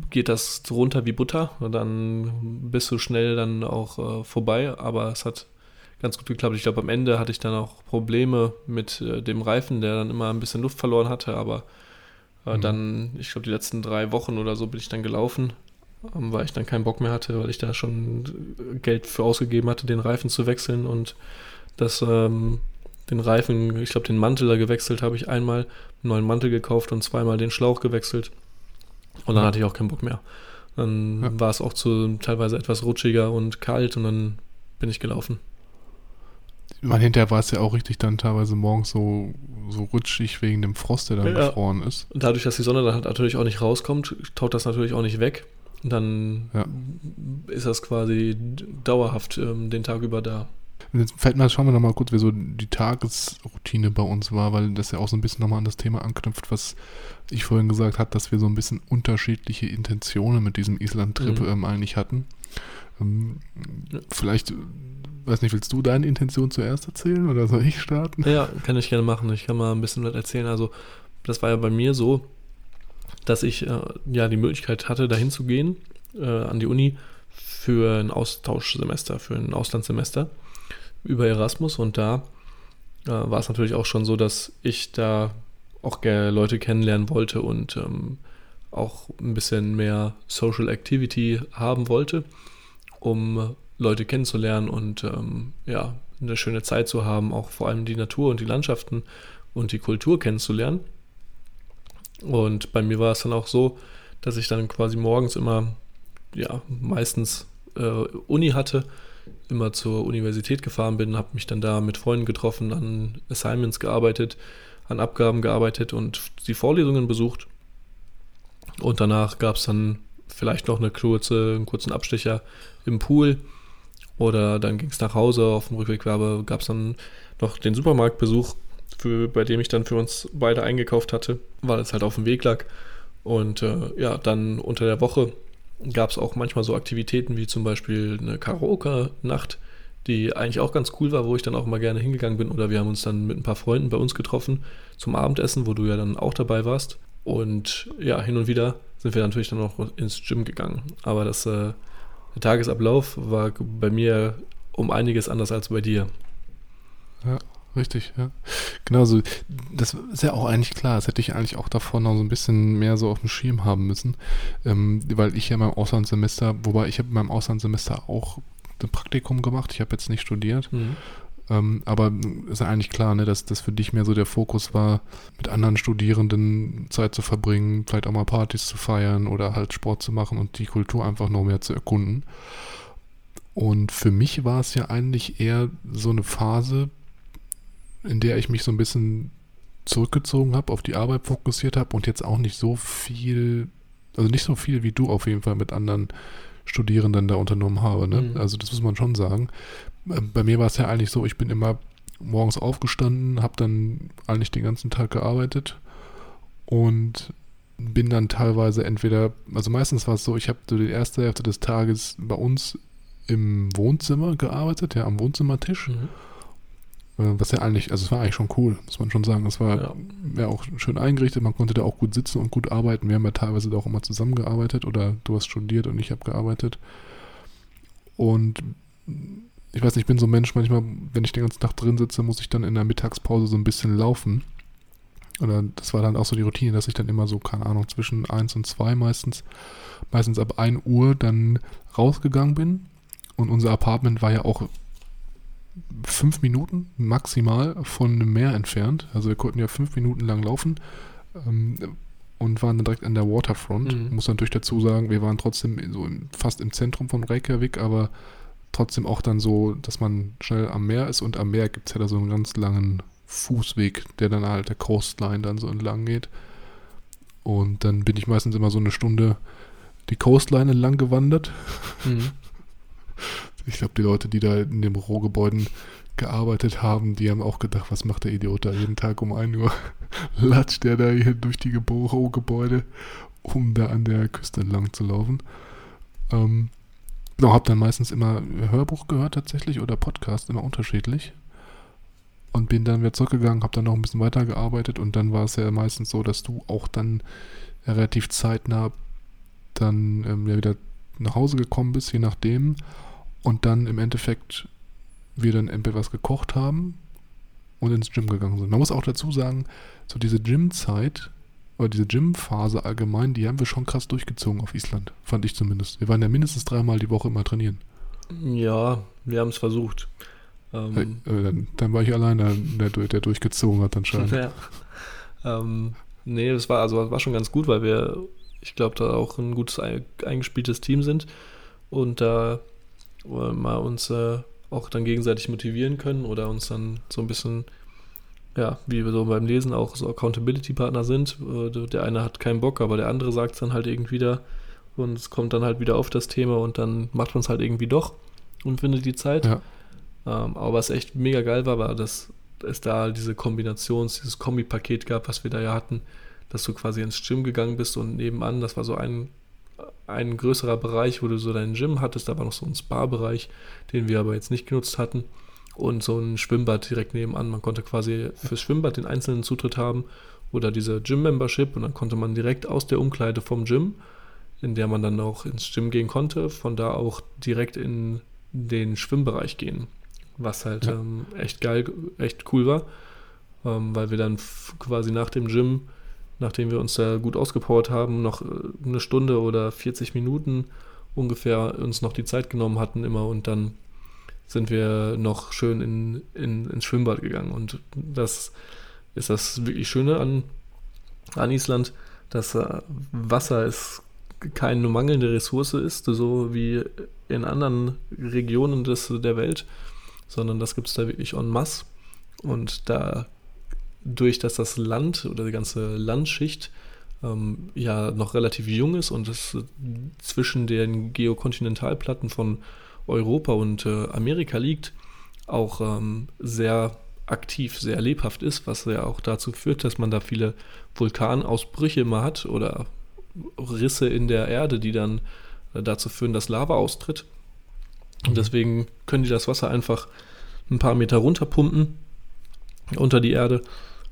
geht das runter wie Butter. Und dann bist du schnell dann auch äh, vorbei. Aber es hat ganz gut geklappt. Ich glaube, am Ende hatte ich dann auch Probleme mit dem Reifen, der dann immer ein bisschen Luft verloren hatte, aber äh, mhm. Dann, ich glaube, die letzten drei Wochen oder so bin ich dann gelaufen, ähm, weil ich dann keinen Bock mehr hatte, weil ich da schon Geld für ausgegeben hatte, den Reifen zu wechseln und das, ähm, den Reifen, ich glaube, den Mantel da gewechselt habe ich einmal, einen neuen Mantel gekauft und zweimal den Schlauch gewechselt. Und dann hatte ich auch keinen Bock mehr. Dann ja. war es auch zu teilweise etwas rutschiger und kalt und dann bin ich gelaufen meine, hinterher war es ja auch richtig dann teilweise morgens so, so rutschig wegen dem Frost, der dann ja. gefroren ist. Und dadurch, dass die Sonne dann halt natürlich auch nicht rauskommt, taut das natürlich auch nicht weg. Und dann ja. ist das quasi dauerhaft ähm, den Tag über da. Und jetzt fällt mir, schauen wir nochmal kurz, wie so die Tagesroutine bei uns war, weil das ja auch so ein bisschen nochmal an das Thema anknüpft, was ich vorhin gesagt habe, dass wir so ein bisschen unterschiedliche Intentionen mit diesem Island-Trip mhm. ähm, eigentlich hatten. Ähm, vielleicht weiß nicht, willst du deine Intention zuerst erzählen oder soll ich starten? Ja, kann ich gerne machen. Ich kann mal ein bisschen was erzählen. Also, das war ja bei mir so, dass ich äh, ja die Möglichkeit hatte, dahin zu gehen äh, an die Uni für ein Austauschsemester, für ein Auslandssemester über Erasmus. Und da äh, war es natürlich auch schon so, dass ich da auch gerne Leute kennenlernen wollte und ähm, auch ein bisschen mehr Social Activity haben wollte, um Leute kennenzulernen und ähm, ja, eine schöne Zeit zu haben, auch vor allem die Natur und die Landschaften und die Kultur kennenzulernen. Und bei mir war es dann auch so, dass ich dann quasi morgens immer, ja, meistens äh, Uni hatte, immer zur Universität gefahren bin, habe mich dann da mit Freunden getroffen, an Assignments gearbeitet, an Abgaben gearbeitet und die Vorlesungen besucht. Und danach gab es dann vielleicht noch eine kurze, einen kurzen Abstecher im Pool oder dann ging es nach Hause, auf dem Rückweg gab es dann noch den Supermarktbesuch, für, bei dem ich dann für uns beide eingekauft hatte, weil es halt auf dem Weg lag. Und äh, ja, dann unter der Woche gab es auch manchmal so Aktivitäten wie zum Beispiel eine Karaoke-Nacht, die eigentlich auch ganz cool war, wo ich dann auch mal gerne hingegangen bin. Oder wir haben uns dann mit ein paar Freunden bei uns getroffen zum Abendessen, wo du ja dann auch dabei warst. Und ja, hin und wieder sind wir natürlich dann auch ins Gym gegangen. Aber das äh, der Tagesablauf war bei mir um einiges anders als bei dir. Ja, richtig, ja. Genau so. Das ist ja auch eigentlich klar. Das hätte ich eigentlich auch davor noch so ein bisschen mehr so auf dem Schirm haben müssen. Ähm, weil ich ja meinem Auslandssemester, wobei ich habe in meinem Auslandssemester auch ein Praktikum gemacht. Ich habe jetzt nicht studiert. Mhm. Ähm, aber ist ja eigentlich klar, ne, dass das für dich mehr so der Fokus war, mit anderen Studierenden Zeit zu verbringen, vielleicht auch mal Partys zu feiern oder halt Sport zu machen und die Kultur einfach noch mehr zu erkunden. Und für mich war es ja eigentlich eher so eine Phase, in der ich mich so ein bisschen zurückgezogen habe, auf die Arbeit fokussiert habe und jetzt auch nicht so viel, also nicht so viel wie du auf jeden Fall mit anderen Studierenden da unternommen habe. Ne? Mhm. Also das muss man schon sagen. Äh, Bei mir war es ja eigentlich so, ich bin immer morgens aufgestanden, habe dann eigentlich den ganzen Tag gearbeitet und bin dann teilweise entweder, also meistens war es so, ich habe so die erste Hälfte des Tages bei uns im Wohnzimmer gearbeitet, ja, am Wohnzimmertisch. Mhm. Äh, Was ja eigentlich, also es war eigentlich schon cool, muss man schon sagen. Es war Ja. ja auch schön eingerichtet, man konnte da auch gut sitzen und gut arbeiten. Wir haben ja teilweise da auch immer zusammengearbeitet oder du hast studiert und ich habe gearbeitet. Und ich weiß nicht, ich bin so ein Mensch, manchmal, wenn ich den ganzen Tag drin sitze, muss ich dann in der Mittagspause so ein bisschen laufen. Oder das war dann auch so die Routine, dass ich dann immer so, keine Ahnung, zwischen 1 und 2 meistens, meistens ab 1 Uhr dann rausgegangen bin. Und unser Apartment war ja auch fünf Minuten maximal von einem Meer entfernt. Also wir konnten ja fünf Minuten lang laufen ähm, und waren dann direkt an der Waterfront. Mhm. Muss natürlich dazu sagen, wir waren trotzdem so im, fast im Zentrum von Reykjavik, aber trotzdem auch dann so, dass man schnell am Meer ist und am Meer gibt es ja da so einen ganz langen Fußweg, der dann halt der Coastline dann so entlang geht. Und dann bin ich meistens immer so eine Stunde die Coastline entlang gewandert. Mhm. *laughs* Ich glaube, die Leute, die da in den Bürogebäuden gearbeitet haben, die haben auch gedacht, was macht der Idiot da jeden Tag um 1 Uhr? *laughs* Latscht der da hier durch die Bürogebäude, um da an der Küste entlang zu laufen. Ähm, genau, habe dann meistens immer Hörbuch gehört tatsächlich oder Podcast, immer unterschiedlich. Und bin dann wieder zurückgegangen, habe dann noch ein bisschen weitergearbeitet und dann war es ja meistens so, dass du auch dann relativ zeitnah dann ähm, ja wieder nach Hause gekommen bist, je nachdem. Und dann im Endeffekt wir dann entweder was gekocht haben und ins Gym gegangen sind. Man muss auch dazu sagen, so diese Gym-Zeit oder diese Gym-Phase allgemein, die haben wir schon krass durchgezogen auf Island, fand ich zumindest. Wir waren ja mindestens dreimal die Woche immer trainieren. Ja, wir haben es versucht. Ähm, Äh, dann, dann war ich allein, der, der, durchgezogen hat anscheinend. *laughs* ja. ähm, nee, das war also das war schon ganz gut, weil wir, ich glaube, da auch ein gutes ein- eingespieltes Team sind und da äh, mal uns äh, auch dann gegenseitig motivieren können oder uns dann so ein bisschen, ja, wie wir so beim Lesen auch so Accountability-Partner sind. Äh, der eine hat keinen Bock, aber der andere sagt es dann halt irgendwie da und es kommt dann halt wieder auf das Thema und dann macht man es halt irgendwie doch und findet die Zeit. Ja. Ähm, aber was echt mega geil war, war, dass es da diese Kombination, dieses Kombipaket gab, was wir da ja hatten, dass du quasi ins Gym gegangen bist und nebenan, das war so ein, ein größerer Bereich, wo du so dein Gym hattest, da war noch so ein Spa-Bereich, den wir aber jetzt nicht genutzt hatten und so ein Schwimmbad direkt nebenan. Man konnte quasi fürs Schwimmbad den einzelnen Zutritt haben oder diese Gym-Membership und dann konnte man direkt aus der Umkleide vom Gym, in der man dann auch ins Gym gehen konnte, von da auch direkt in den Schwimmbereich gehen was halt Ja. ähm, echt geil, echt cool war, ähm, weil wir dann quasi nach dem Gym, nachdem wir uns da gut ausgepowert haben, noch äh, eine Stunde oder 40 Minuten ungefähr uns noch die Zeit genommen hatten immer und dann sind wir noch schön in, in, ins Schwimmbad gegangen und das ist das wirklich Schöne an, an Island, dass äh, Wasser ist keine mangelnde Ressource ist, so wie in anderen Regionen des, der Welt, sondern das gibt es da wirklich en masse. Und da, durch dass das Land oder die ganze Landschicht ähm, ja noch relativ jung ist und es zwischen den Geokontinentalplatten von Europa und äh, Amerika liegt, auch ähm, sehr aktiv, sehr lebhaft ist, was ja auch dazu führt, dass man da viele Vulkanausbrüche immer hat oder Risse in der Erde, die dann äh, dazu führen, dass Lava austritt. Und deswegen können die das Wasser einfach ein paar Meter runterpumpen unter die Erde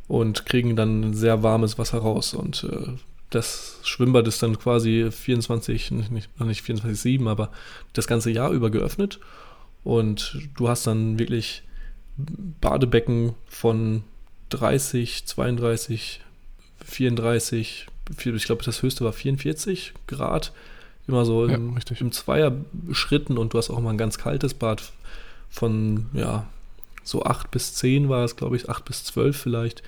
und kriegen dann sehr warmes Wasser raus. Und äh, das Schwimmbad ist dann quasi 24, nicht, nicht, noch nicht 24-7, aber das ganze Jahr über geöffnet. Und du hast dann wirklich Badebecken von 30, 32, 34, vier- ich glaube, das höchste war 44 Grad. Immer so Ja, im, im Zweier-Schritten und du hast auch mal ein ganz kaltes Bad von, ja, so 8 bis 10 war es, glaube ich, 8 bis 12 vielleicht.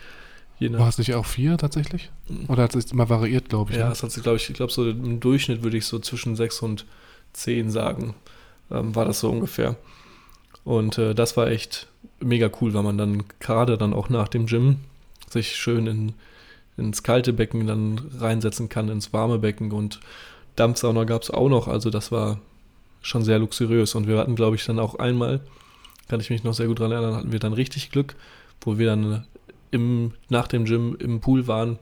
War es nicht auch vier tatsächlich? Oder hat es immer variiert, glaube ich? ja, ne? es hat sich, glaube ich, ich glaube, so im Durchschnitt würde ich so zwischen 6 und 10 sagen, ähm, war das so ungefähr. Und äh, das war echt mega cool, weil man dann gerade dann auch nach dem Gym sich schön in, ins kalte Becken dann reinsetzen kann, ins warme Becken und Dampfsauna gab es auch noch. Also das war schon sehr luxuriös. Und wir hatten, glaube ich, dann auch einmal, kann ich mich noch sehr gut daran erinnern, hatten wir dann richtig Glück, wo wir dann im, nach dem Gym im Pool waren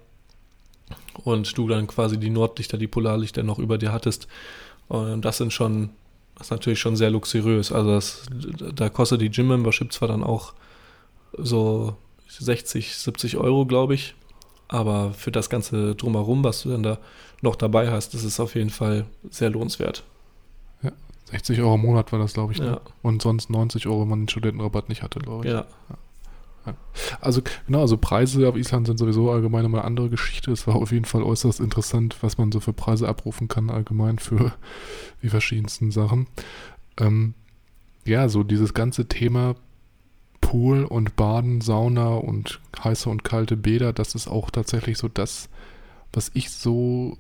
und du dann quasi die Nordlichter, die Polarlichter noch über dir hattest. Und das sind schon, das ist natürlich schon sehr luxuriös. Also das, da kostet die Gym-Membership zwar dann auch so 60, 70 Euro, glaube ich. Aber für das Ganze drumherum, was du dann da noch dabei hast, das ist auf jeden Fall sehr lohnenswert. Ja, 60 Euro im Monat war das, glaube ich. Ne? Ja. Und sonst 90 Euro, wenn man den Studentenrabatt nicht hatte, glaube ich. Ja, Also genau, also Preise auf Island sind sowieso allgemein immer eine andere Geschichte. Es war auf jeden Fall äußerst interessant, was man so für Preise abrufen kann allgemein für *laughs* die verschiedensten Sachen. Ähm, ja, so dieses ganze Thema Pool und Baden, Sauna und heiße und kalte Bäder, das ist auch tatsächlich so das, was ich so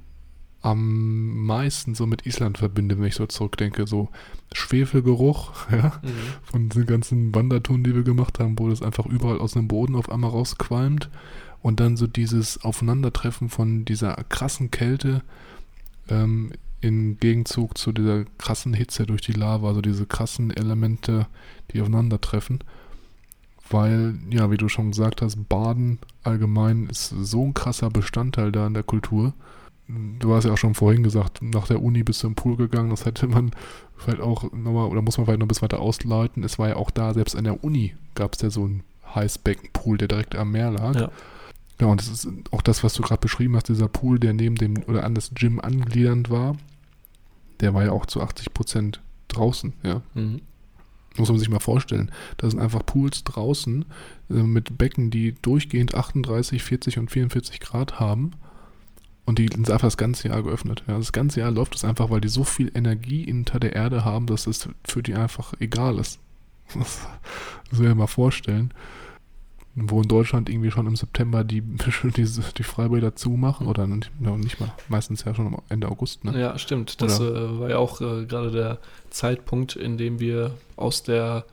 am meisten so mit Island verbinde, wenn ich so zurückdenke. So Schwefelgeruch, *laughs* ja, mhm. von den ganzen Wandertouren, die wir gemacht haben, wo das einfach überall aus dem Boden auf einmal rausqualmt. Und dann so dieses Aufeinandertreffen von dieser krassen Kälte ähm, im Gegenzug zu dieser krassen Hitze durch die Lava, also diese krassen Elemente, die aufeinandertreffen. Weil, ja, wie du schon gesagt hast, Baden allgemein ist so ein krasser Bestandteil da in der Kultur. Du hast ja auch schon vorhin gesagt, nach der Uni bist du im Pool gegangen, das hätte man vielleicht auch nochmal, oder muss man vielleicht noch ein bisschen weiter ausleiten. Es war ja auch da, selbst an der Uni gab es ja so einen Heißbeckenpool, der direkt am Meer lag. ja. Ja, und das ist auch das, was du gerade beschrieben hast, dieser Pool, der neben dem oder an das Gym angliedernd war, der war ja auch zu 80 Prozent draußen, ja. Mhm. Muss man sich mal vorstellen. Da sind einfach Pools draußen äh, mit Becken, die durchgehend 38, 40 und 44 Grad haben. Und die sind einfach das ganze Jahr geöffnet. Ja, das ganze Jahr läuft es einfach, weil die so viel Energie hinter der Erde haben, dass es für die einfach egal ist. *laughs* Das soll ich mal vorstellen. Wo in Deutschland irgendwie schon im September die, *laughs* die, die Freibäder zumachen oder nicht, mal, meistens ja schon Ende August. Ne? Ja, stimmt. Das äh, war ja auch äh, gerade der Zeitpunkt, in dem wir aus der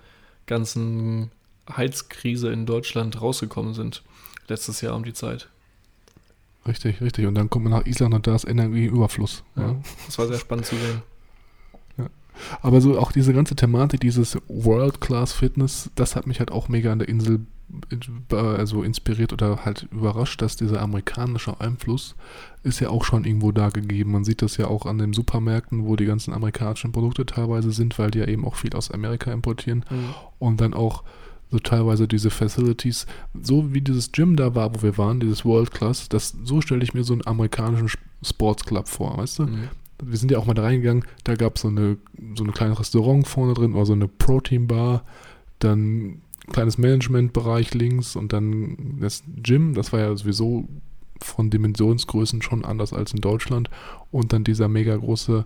ganzen Heizkrise in Deutschland rausgekommen sind. Letztes Jahr um die Zeit. Richtig, richtig. Und dann kommt man nach Island und da ist Energieüberfluss. Ja. Ja. Das war sehr spannend zu sehen. Aber so auch diese ganze Thematik, dieses World-Class-Fitness, das hat mich halt auch mega an der Insel also inspiriert oder halt überrascht, dass dieser amerikanische Einfluss ist ja auch schon irgendwo da gegeben. Man sieht das ja auch an den Supermärkten, wo die ganzen amerikanischen Produkte teilweise sind, weil die ja eben auch viel aus Amerika importieren. Mhm. Und dann auch so teilweise diese Facilities, so wie dieses Gym da war, wo wir waren, dieses World Class, das, so stelle ich mir so einen amerikanischen Sports Club vor, weißt du? Mhm. wir sind ja auch mal da reingegangen, da gab es so eine, so eine kleine Restaurant vorne drin, oder so eine Protein-Bar, dann ein kleines Managementbereich links und dann das Gym, das war ja sowieso von Dimensionsgrößen schon anders als in Deutschland und dann dieser mega große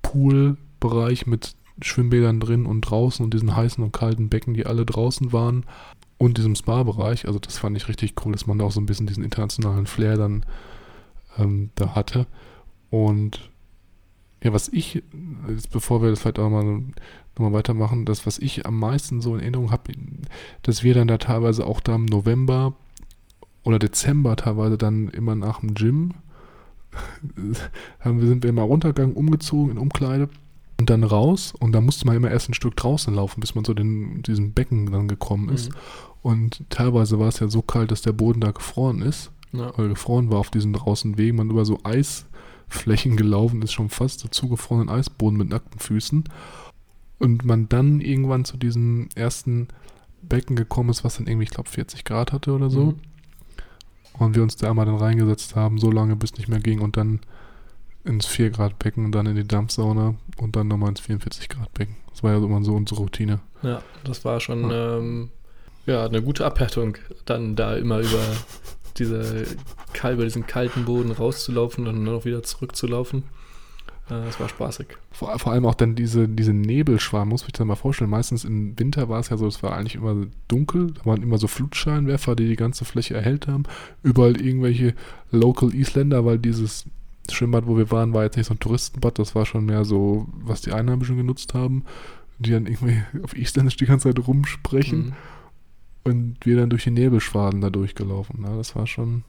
Poolbereich mit Schwimmbädern drin und draußen und diesen heißen und kalten Becken, die alle draußen waren. Und diesem Spa-Bereich, also das fand ich richtig cool, dass man da auch so ein bisschen diesen internationalen Flair dann ähm, da hatte. Und ja, was ich, jetzt bevor wir das vielleicht auch mal nochmal weitermachen, das, was ich am meisten so in Erinnerung habe, dass wir dann da teilweise auch da im November oder Dezember teilweise dann immer nach dem Gym, *laughs* haben sind wir immer runtergegangen, umgezogen in Umkleide und dann raus und da musste man immer erst ein Stück draußen laufen, bis man so in diesem Becken dann gekommen ist. Mhm. Und teilweise war es ja so kalt, dass der Boden da gefroren ist Ja. oder gefroren war auf diesen draußen Wegen, man über so Eisflächen gelaufen ist, schon fast dazu gefrorenen Eisboden mit nackten Füßen. Und man dann irgendwann zu diesem ersten Becken gekommen ist, was dann irgendwie, ich glaube, 40 Grad hatte oder so. Mhm. Und wir uns da einmal dann reingesetzt haben, so lange bis nicht mehr ging und dann ins 4 Grad Becken und dann in die Dampfsauna und dann nochmal ins 44 Grad Becken. Das war ja immer so unsere Routine. Ja, das war schon ähm, ja, eine gute Abhärtung, dann da immer über diese über diesen kalten Boden rauszulaufen und dann auch wieder zurückzulaufen. Äh, das war spaßig. Vor, vor allem auch dann diese, diese Nebelschwarm, muss ich dir mal vorstellen. Meistens im Winter war es ja so, es war eigentlich immer dunkel. Da waren immer so Flutscheinwerfer, die die ganze Fläche erhellt haben. Überall irgendwelche Local Isländer, weil dieses Schwimmbad, wo wir waren, war jetzt nicht so ein Touristenbad. Das war schon mehr so, was die Einheimischen genutzt haben. Die dann irgendwie *laughs* auf Isländisch die ganze Zeit rumsprechen. Mhm. Und wir dann durch die Nebelschwaden da durchgelaufen. Ne? Das war schon.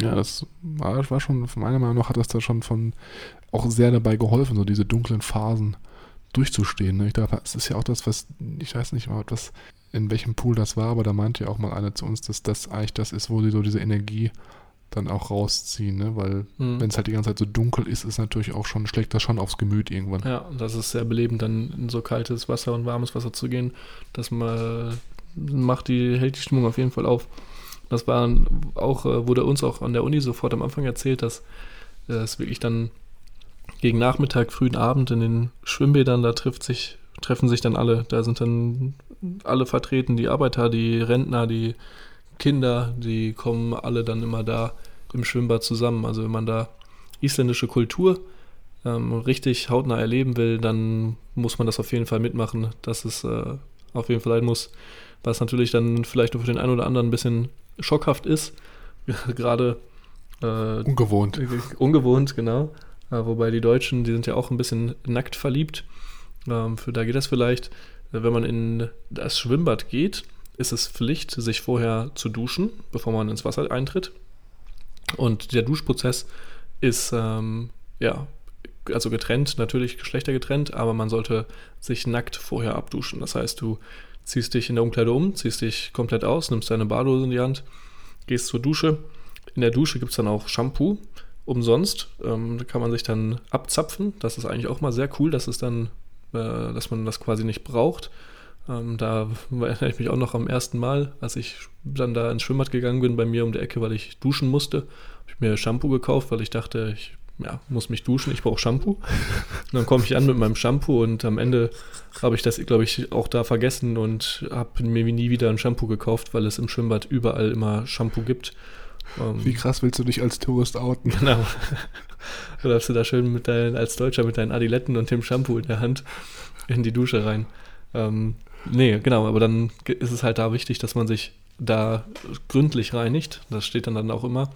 Ja, das war, war schon, meiner Meinung nach hat das da schon von auch sehr dabei geholfen, so diese dunklen Phasen durchzustehen. Ne? Ich glaube, es ist ja auch das, was, ich weiß nicht mal, was, in welchem Pool das war, aber da meinte ja auch mal einer zu uns, dass das eigentlich das ist, wo sie so diese Energie dann auch rausziehen, ne? weil Mhm. wenn es halt die ganze Zeit so dunkel ist, ist natürlich auch schon, schlägt das schon aufs Gemüt irgendwann. Ja, und das ist sehr belebend, dann in so kaltes Wasser und warmes Wasser zu gehen. Das ma- macht die, hält die Stimmung auf jeden Fall auf. Das war auch, äh, wurde uns auch an der Uni sofort am Anfang erzählt, dass äh, es wirklich dann gegen Nachmittag, frühen Abend in den Schwimmbädern, da trifft sich, treffen sich dann alle. Da sind dann alle vertreten, die Arbeiter, die Rentner, die Kinder, die kommen alle dann immer da im Schwimmbad zusammen. Also wenn man da isländische Kultur ähm, richtig hautnah erleben will, dann muss man das auf jeden Fall mitmachen, dass es äh, auf jeden Fall sein muss. Was natürlich dann vielleicht für den einen oder anderen ein bisschen schockhaft ist. *laughs* Gerade äh, Ungewohnt. *laughs* ungewohnt, genau. Äh, wobei die Deutschen, die sind ja auch ein bisschen nackt verliebt. Ähm, für, da geht das vielleicht. Wenn man in das Schwimmbad geht, ist es Pflicht, sich vorher zu duschen, bevor man ins Wasser eintritt. Und der Duschprozess ist, ähm, ja, also getrennt, natürlich geschlechtergetrennt, aber man sollte sich nackt vorher abduschen. Das heißt, du ziehst dich in der Umkleide um, ziehst dich komplett aus, nimmst deine Badehose in die Hand, gehst zur Dusche. In der Dusche gibt es dann auch Shampoo, umsonst. Ähm, da kann man sich dann abzapfen. Das ist eigentlich auch mal sehr cool, dass es dann, äh, dass man das quasi nicht braucht. Ähm, da erinnere ich mich auch noch am ersten Mal, als ich dann da ins Schwimmbad gegangen bin, bei mir um die Ecke, weil ich duschen musste. Habe ich mir Shampoo gekauft, weil ich dachte, ich ja, muss mich duschen, ich brauche Shampoo. Und *laughs* dann komme ich an mit meinem Shampoo und am Ende habe ich das, glaube ich, auch da vergessen und habe mir nie wieder ein Shampoo gekauft, weil es im Schwimmbad überall immer Shampoo gibt. Ähm, Wie krass willst du dich als Tourist outen? Genau. *laughs* Du läufst du da schön mit deinen, als Deutscher mit deinen Adiletten und dem Shampoo in der Hand in die Dusche rein. Ähm, nee, genau, aber dann ist es halt da wichtig, dass man sich da gründlich reinigt. Das steht dann, dann auch immer.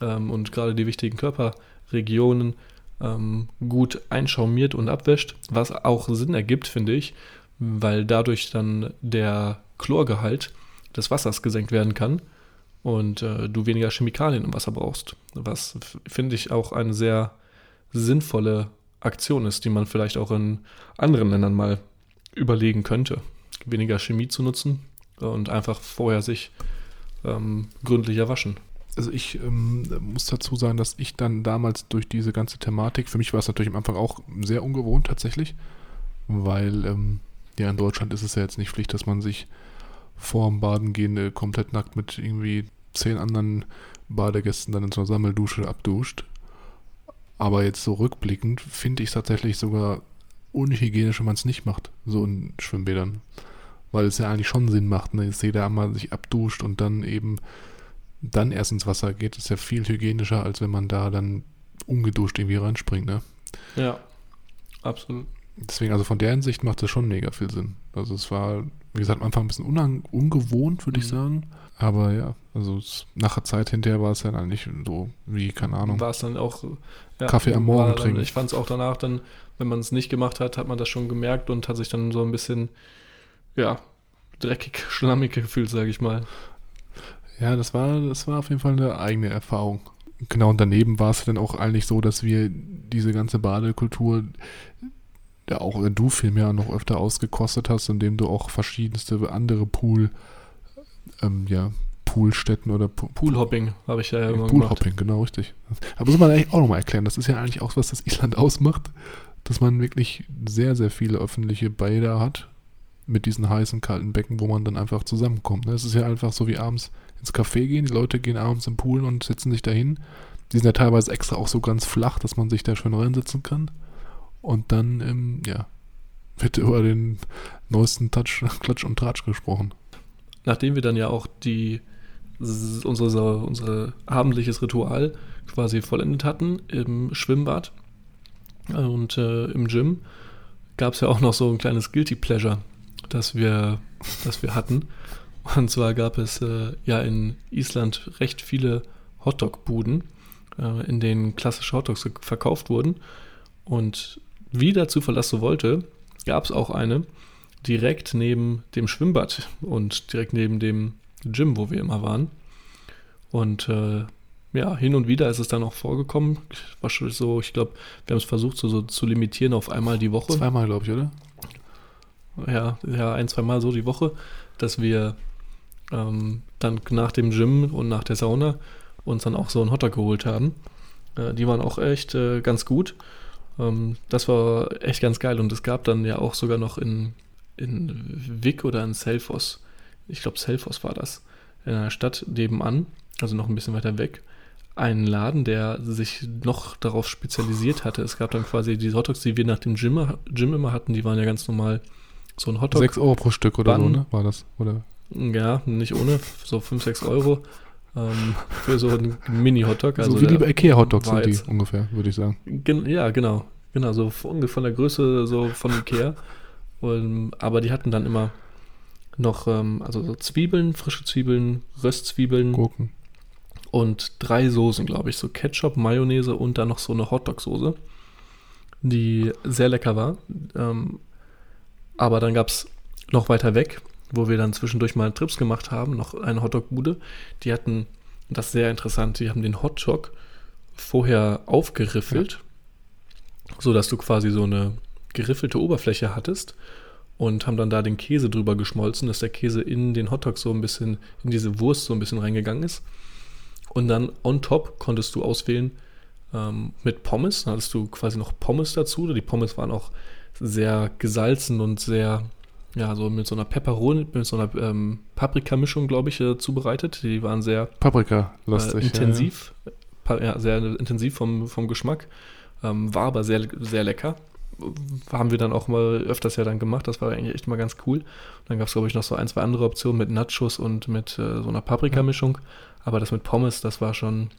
Ähm, und gerade die wichtigen Körperregionen ähm, gut einschaumiert und abwäscht, was auch Sinn ergibt, finde ich, weil dadurch dann der Chlorgehalt des Wassers gesenkt werden kann und äh, du weniger Chemikalien im Wasser brauchst. Was finde ich auch eine sehr sinnvolle Aktion ist, die man vielleicht auch in anderen Ländern mal überlegen könnte. Weniger Chemie zu nutzen und einfach vorher sich ähm, gründlicher waschen. Also ich ähm, muss dazu sagen, dass ich dann damals durch diese ganze Thematik, für mich war es natürlich am Anfang auch sehr ungewohnt tatsächlich, weil ähm, ja in Deutschland ist es ja jetzt nicht Pflicht, dass man sich vor dem Baden gehen äh, komplett nackt mit irgendwie zehn anderen Badegästen dann in so einer Sammeldusche abduscht. Aber jetzt so rückblickend finde ich es tatsächlich sogar unhygienisch, wenn man es nicht macht, so in Schwimmbädern. Weil es ja eigentlich schon Sinn macht, ne? dass jeder einmal sich abduscht und dann eben dann erst ins Wasser geht, ist ja viel hygienischer, als wenn man da dann ungeduscht irgendwie reinspringt, ne? Ja, absolut. Deswegen, also von der Hinsicht macht das schon mega viel Sinn. Also es war, wie gesagt, am Anfang ein bisschen ungewohnt, würde ich Mhm. sagen. Aber ja, also nach der Zeit hinterher war es ja dann nicht so wie, keine Ahnung. War es dann auch ja, Kaffee am Morgen dann, trinken. Ich fand es auch danach dann, wenn man es nicht gemacht hat, hat man das schon gemerkt und hat sich dann so ein bisschen, ja, dreckig, *laughs* schlammig gefühlt, sage ich mal. Ja, das war, das war auf jeden Fall eine eigene Erfahrung. Genau, und daneben war es dann auch eigentlich so, dass wir diese ganze Badekultur, ja auch du vielmehr noch öfter ausgekostet hast, indem du auch verschiedenste andere Pool, ähm, ja, Poolstätten oder Pool, Poolhopping habe ich ja immer gemacht. Poolhopping, genau, richtig. Aber muss man eigentlich auch nochmal erklären. Das ist ja eigentlich auch was, das Island ausmacht, dass man wirklich sehr, sehr viele öffentliche Bäder hat mit diesen heißen, kalten Becken, wo man dann einfach zusammenkommt. ne? Es ist ja einfach so wie abends ins Café gehen. Die Leute gehen abends im Pool und setzen sich dahin. Die sind ja teilweise extra auch so ganz flach, dass man sich da schön reinsetzen kann. Und dann, ähm, ja, wird über den neuesten Touch, *laughs* Klatsch und Tratsch gesprochen. Nachdem wir dann ja auch die unsere, unsere abendliches Ritual quasi vollendet hatten im Schwimmbad und äh, im Gym, gab es ja auch noch so ein kleines Guilty Pleasure, das wir, *laughs* das wir hatten. Und zwar gab es äh, ja in Island recht viele Hotdog-Buden, äh, in denen klassische Hotdogs verkauft wurden. Und wie das so wollte, gab es auch eine, direkt neben dem Schwimmbad und direkt neben dem Gym, wo wir immer waren. Und äh, ja, hin und wieder ist es dann auch vorgekommen. War schon so, ich glaube, wir haben es versucht, so, so, zu limitieren auf einmal die Woche. Zweimal, glaube ich, oder? Ja, ja, ein, zweimal so die Woche, dass wir ähm, dann nach dem Gym und nach der Sauna uns dann auch so einen Hotdog geholt haben. Äh, die waren auch echt äh, ganz gut. Ähm, das war echt ganz geil. Und es gab dann ja auch sogar noch in, in Wick oder in Selfos, ich glaube Selfos war das, in einer Stadt nebenan, also noch ein bisschen weiter weg, einen Laden, der sich noch darauf spezialisiert hatte. Es gab dann quasi die Hotdogs, die wir nach dem Gym, Gym immer hatten, die waren ja ganz normal so ein Hotdog. 6 Euro pro Stück oder Bun. so, ne? War das? Oder? Ja, nicht ohne, so 5, 6 Euro ähm, für so einen Mini-Hotdog. Also so wie die Ikea-Hotdogs sind die ungefähr, würde ich sagen. Gen ja, genau. Genau, so von, von der Größe so von Ikea. Und, aber die hatten dann immer noch, ähm, also so Zwiebeln, frische Zwiebeln, Röstzwiebeln Gurken. und drei Soßen, glaube ich. So Ketchup, Mayonnaise und dann noch so eine Hotdog-Soße, die sehr lecker war. Ähm, aber dann gab es noch weiter weg, wo wir dann zwischendurch mal Trips gemacht haben, noch eine Hotdog-Bude. Die hatten, das ist sehr interessant, die haben den Hotdog vorher aufgeriffelt, so dass du quasi so eine geriffelte Oberfläche hattest und haben dann da den Käse drüber geschmolzen, dass der Käse in den Hotdog so ein bisschen, in diese Wurst so ein bisschen reingegangen ist. Und dann on top konntest du auswählen ähm, mit Pommes. Dann hattest du quasi noch Pommes dazu. Die Pommes waren auch sehr gesalzen und sehr, ja, so mit so einer Pepperoni, mit so einer ähm, Paprikamischung, glaube ich, äh, zubereitet. Die waren sehr Paprika, äh, intensiv, pa- ja, sehr intensiv vom, vom Geschmack, ähm, war aber sehr, sehr lecker. Haben wir dann auch mal öfters ja dann gemacht, das war eigentlich echt mal ganz cool. dann gab es, glaube ich, noch so ein, zwei andere Optionen mit Nachos und mit äh, so einer Paprikamischung. Aber das mit Pommes, das war schon,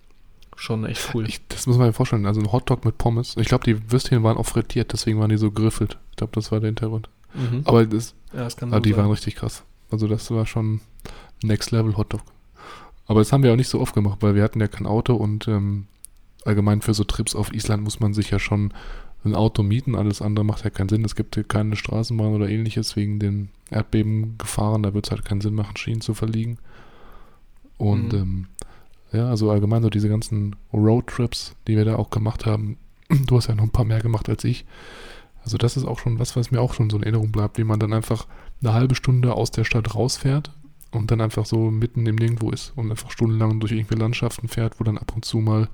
schon echt cool. Ich, das muss man sich vorstellen. Also ein Hotdog mit Pommes. Ich glaube, die Würstchen waren auch frittiert, deswegen waren die so geriffelt. Ich glaube, das war der Hintergrund. Mhm. Aber das, ja, das kann ah, die sein. waren richtig krass. Also das war schon Next Level Hotdog. Aber das haben wir auch nicht so oft gemacht, weil wir hatten ja kein Auto und ähm, allgemein für so Trips auf Island muss man sich ja schon ein Auto mieten. Alles andere macht ja keinen Sinn. Es gibt hier keine Straßenbahn oder ähnliches wegen den Erdbebengefahren. Da wird es halt keinen Sinn machen, Schienen zu verliegen. Und Mhm. ähm, ja, also allgemein so diese ganzen Roadtrips, die wir da auch gemacht haben. *clears throat* Du hast ja noch ein paar mehr gemacht als ich. Also das ist auch schon was, was mir auch schon so in Erinnerung bleibt, wie man dann einfach eine halbe Stunde aus der Stadt rausfährt und dann einfach so mitten im Nirgendwo ist und einfach stundenlang durch irgendwelche Landschaften fährt, wo dann ab und zu mal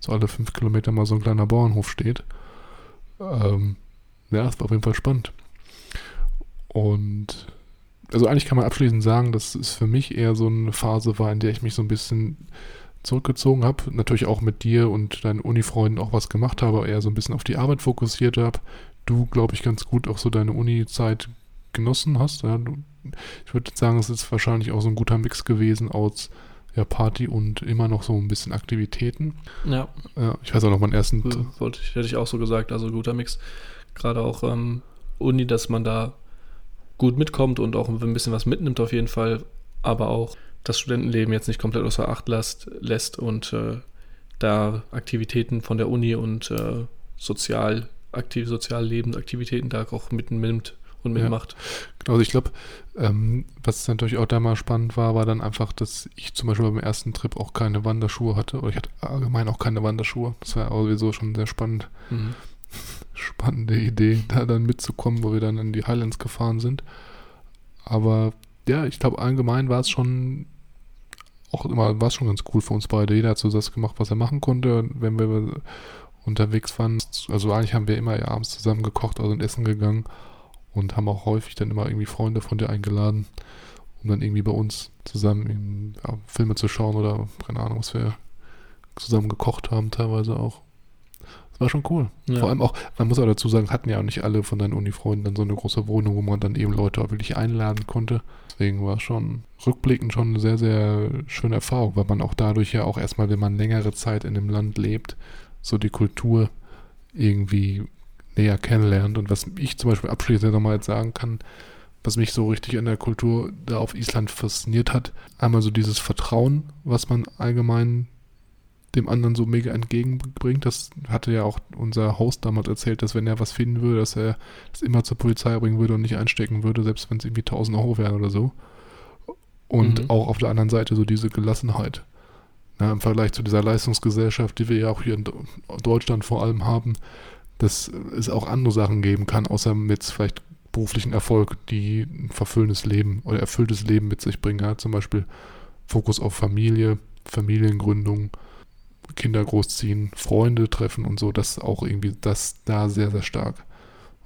so alle fünf Kilometer mal so ein kleiner Bauernhof steht. Ähm, ja, es war auf jeden Fall spannend. Und also eigentlich kann man abschließend sagen, dass es für mich eher so eine Phase war, in der ich mich so ein bisschen zurückgezogen habe. Natürlich auch mit dir und deinen Uni-Freunden auch was gemacht habe, eher so ein bisschen auf die Arbeit fokussiert habe. Du, glaube ich, ganz gut auch so deine Uni-Zeit genossen hast. Ja. Du- Ich würde sagen, es ist wahrscheinlich auch so ein guter Mix gewesen aus ja, Party und immer noch so ein bisschen Aktivitäten. Ja, Ja, ich weiß auch noch meinen ersten. wollte ich, hätte ich auch so gesagt. Also guter Mix. Gerade auch ähm, Uni, dass man da gut mitkommt und auch ein bisschen was mitnimmt auf jeden Fall. Aber auch das Studentenleben jetzt nicht komplett außer Acht lässt, lässt und äh, da Aktivitäten von der Uni und äh, sozial, aktiv, Sozialleben, Aktivitäten da auch mitnimmt und Ja. mitmacht. Genau, also ich glaube, ähm, was natürlich auch da mal spannend war, war dann einfach, dass ich zum Beispiel beim ersten Trip auch keine Wanderschuhe hatte. Oder ich hatte allgemein auch keine Wanderschuhe. Das war sowieso schon sehr spannend. Mhm. *laughs* Spannende Idee, da dann mitzukommen, wo wir dann in die Highlands gefahren sind. Aber ja, ich glaube, allgemein war es schon auch immer, war es schon ganz cool für uns beide. Jeder hat so das gemacht, was er machen konnte, wenn wir unterwegs waren. Also eigentlich haben wir immer ja abends zusammen gekocht, also in Essen gegangen und haben auch häufig dann immer irgendwie Freunde von dir eingeladen, um dann irgendwie bei uns zusammen ja, Filme zu schauen oder keine Ahnung, was wir zusammen gekocht haben, teilweise auch. Das war schon cool. Ja. Vor allem auch, man muss auch dazu sagen, hatten ja auch nicht alle von deinen Uni-Freunden dann so eine große Wohnung, wo man dann eben Leute auch wirklich einladen konnte. Deswegen war es schon rückblickend schon eine sehr, sehr schöne Erfahrung, weil man auch dadurch ja auch erstmal, wenn man längere Zeit in dem Land lebt, so die Kultur irgendwie näher kennenlernt. Und was ich zum Beispiel abschließend nochmal jetzt sagen kann, was mich so richtig an der Kultur da auf Island fasziniert hat, einmal so dieses Vertrauen, was man allgemein dem anderen so mega entgegenbringt. Das hatte ja auch unser Host damals erzählt, dass wenn er was finden würde, dass er es immer zur Polizei bringen würde und nicht einstecken würde, selbst wenn es irgendwie 1000 Euro wären oder so. Und Mhm. auch auf der anderen Seite so diese Gelassenheit. Na, Im Vergleich zu dieser Leistungsgesellschaft, die wir ja auch hier in Deutschland vor allem haben, dass es auch andere Sachen geben kann, außer mit vielleicht beruflichen Erfolg, die ein verfüllendes Leben oder erfülltes Leben mit sich bringen. Ja, zum Beispiel Fokus auf Familie, Familiengründung, Kinder großziehen, Freunde treffen und so, dass auch irgendwie das da sehr, sehr stark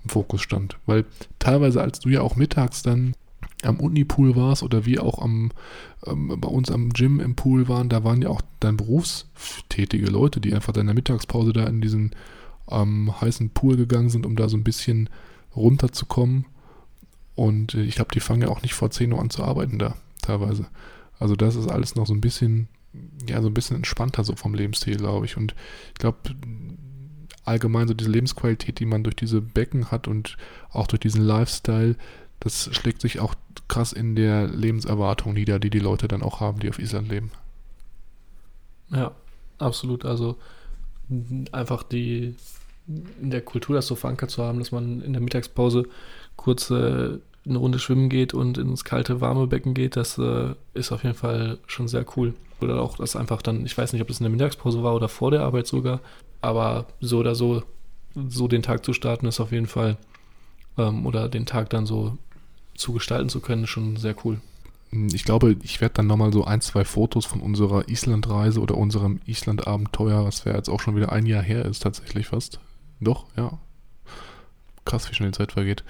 im Fokus stand. Weil teilweise, als du ja auch mittags dann am Unipool warst oder wir auch am ähm, bei uns am Gym im Pool waren, da waren ja auch dann berufstätige Leute, die einfach in Mittagspause da in diesen ähm, heißen Pool gegangen sind, um da so ein bisschen runterzukommen. Und äh, ich glaube, die fangen ja auch nicht vor 10 Uhr an zu arbeiten da, teilweise. Also das ist alles noch so ein bisschen, ja, so ein bisschen entspannter so vom Lebensstil, glaube ich. Und ich glaube, allgemein so diese Lebensqualität, die man durch diese Becken hat und auch durch diesen Lifestyle, das schlägt sich auch krass in der Lebenserwartung nieder, die die Leute dann auch haben, die auf Island leben. Ja, absolut. Also einfach die in der Kultur das so verankert zu haben, dass man in der Mittagspause kurz äh, eine Runde schwimmen geht und ins kalte, warme Becken geht, das äh, ist auf jeden Fall schon sehr cool. Oder auch das einfach dann, ich weiß nicht, ob das in der Mittagspause war oder vor der Arbeit sogar, aber so oder so, so den Tag zu starten, ist auf jeden Fall, ähm, oder den Tag dann so zu gestalten zu können, ist schon sehr cool. Ich glaube, ich werde dann nochmal so ein, zwei Fotos von unserer Islandreise oder unserem Island-Abenteuer, was ja jetzt auch schon wieder ein Jahr her ist, tatsächlich fast. Doch, ja. Krass, wie schnell die Zeit vergeht.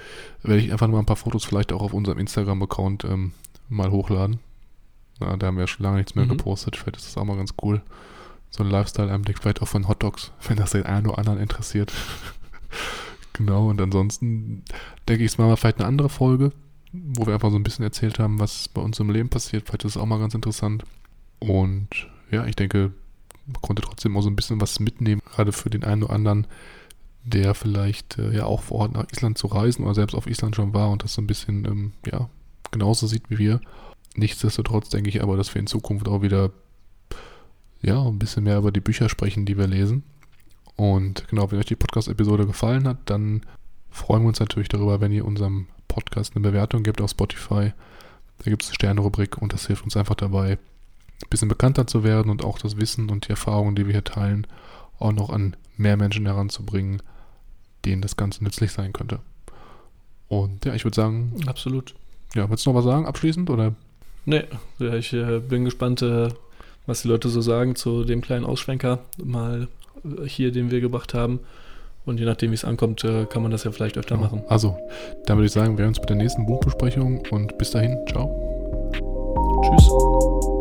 Werde ich einfach mal ein paar Fotos vielleicht auch auf unserem Instagram-Account ähm, mal hochladen. Na, da haben wir ja schon lange nichts mehr Mhm. gepostet. Vielleicht ist das auch mal ganz cool. So ein Lifestyle-Einblick, vielleicht auch von Hotdogs, *laughs* wenn das den einen oder anderen interessiert. *laughs* genau, und ansonsten denke ich, es mal vielleicht eine andere Folge, wo wir einfach so ein bisschen erzählt haben, was bei uns im Leben passiert. Vielleicht ist es auch mal ganz interessant. Und ja, ich denke, man konnte trotzdem auch so ein bisschen was mitnehmen, gerade für den einen oder anderen, der vielleicht äh, ja auch vor Ort nach Island zu reisen oder selbst auf Island schon war und das so ein bisschen, ähm, ja, genauso sieht wie wir. Nichtsdestotrotz denke ich aber, dass wir in Zukunft auch wieder, ja, ein bisschen mehr über die Bücher sprechen, die wir lesen. Und genau, wenn euch die Podcast-Episode gefallen hat, dann freuen wir uns natürlich darüber, wenn ihr unserem Podcast eine Bewertung gebt auf Spotify. Da gibt es eine Sterne-Rubrik und das hilft uns einfach dabei, ein bisschen bekannter zu werden und auch das Wissen und die Erfahrungen, die wir hier teilen, auch noch an mehr Menschen heranzubringen, denen das Ganze nützlich sein könnte. Und ja, ich würde sagen, Absolut. ja, willst du noch was sagen abschließend oder? Nee, ja, ich äh, bin gespannt, äh, was die Leute so sagen zu dem kleinen Ausschwenker, mal äh, hier, den wir gebracht haben. Und je nachdem, wie es ankommt, äh, kann man das ja vielleicht öfter machen. Also, dann würde ich sagen, wir hören uns bei der nächsten Buchbesprechung und bis dahin, ciao. Tschüss.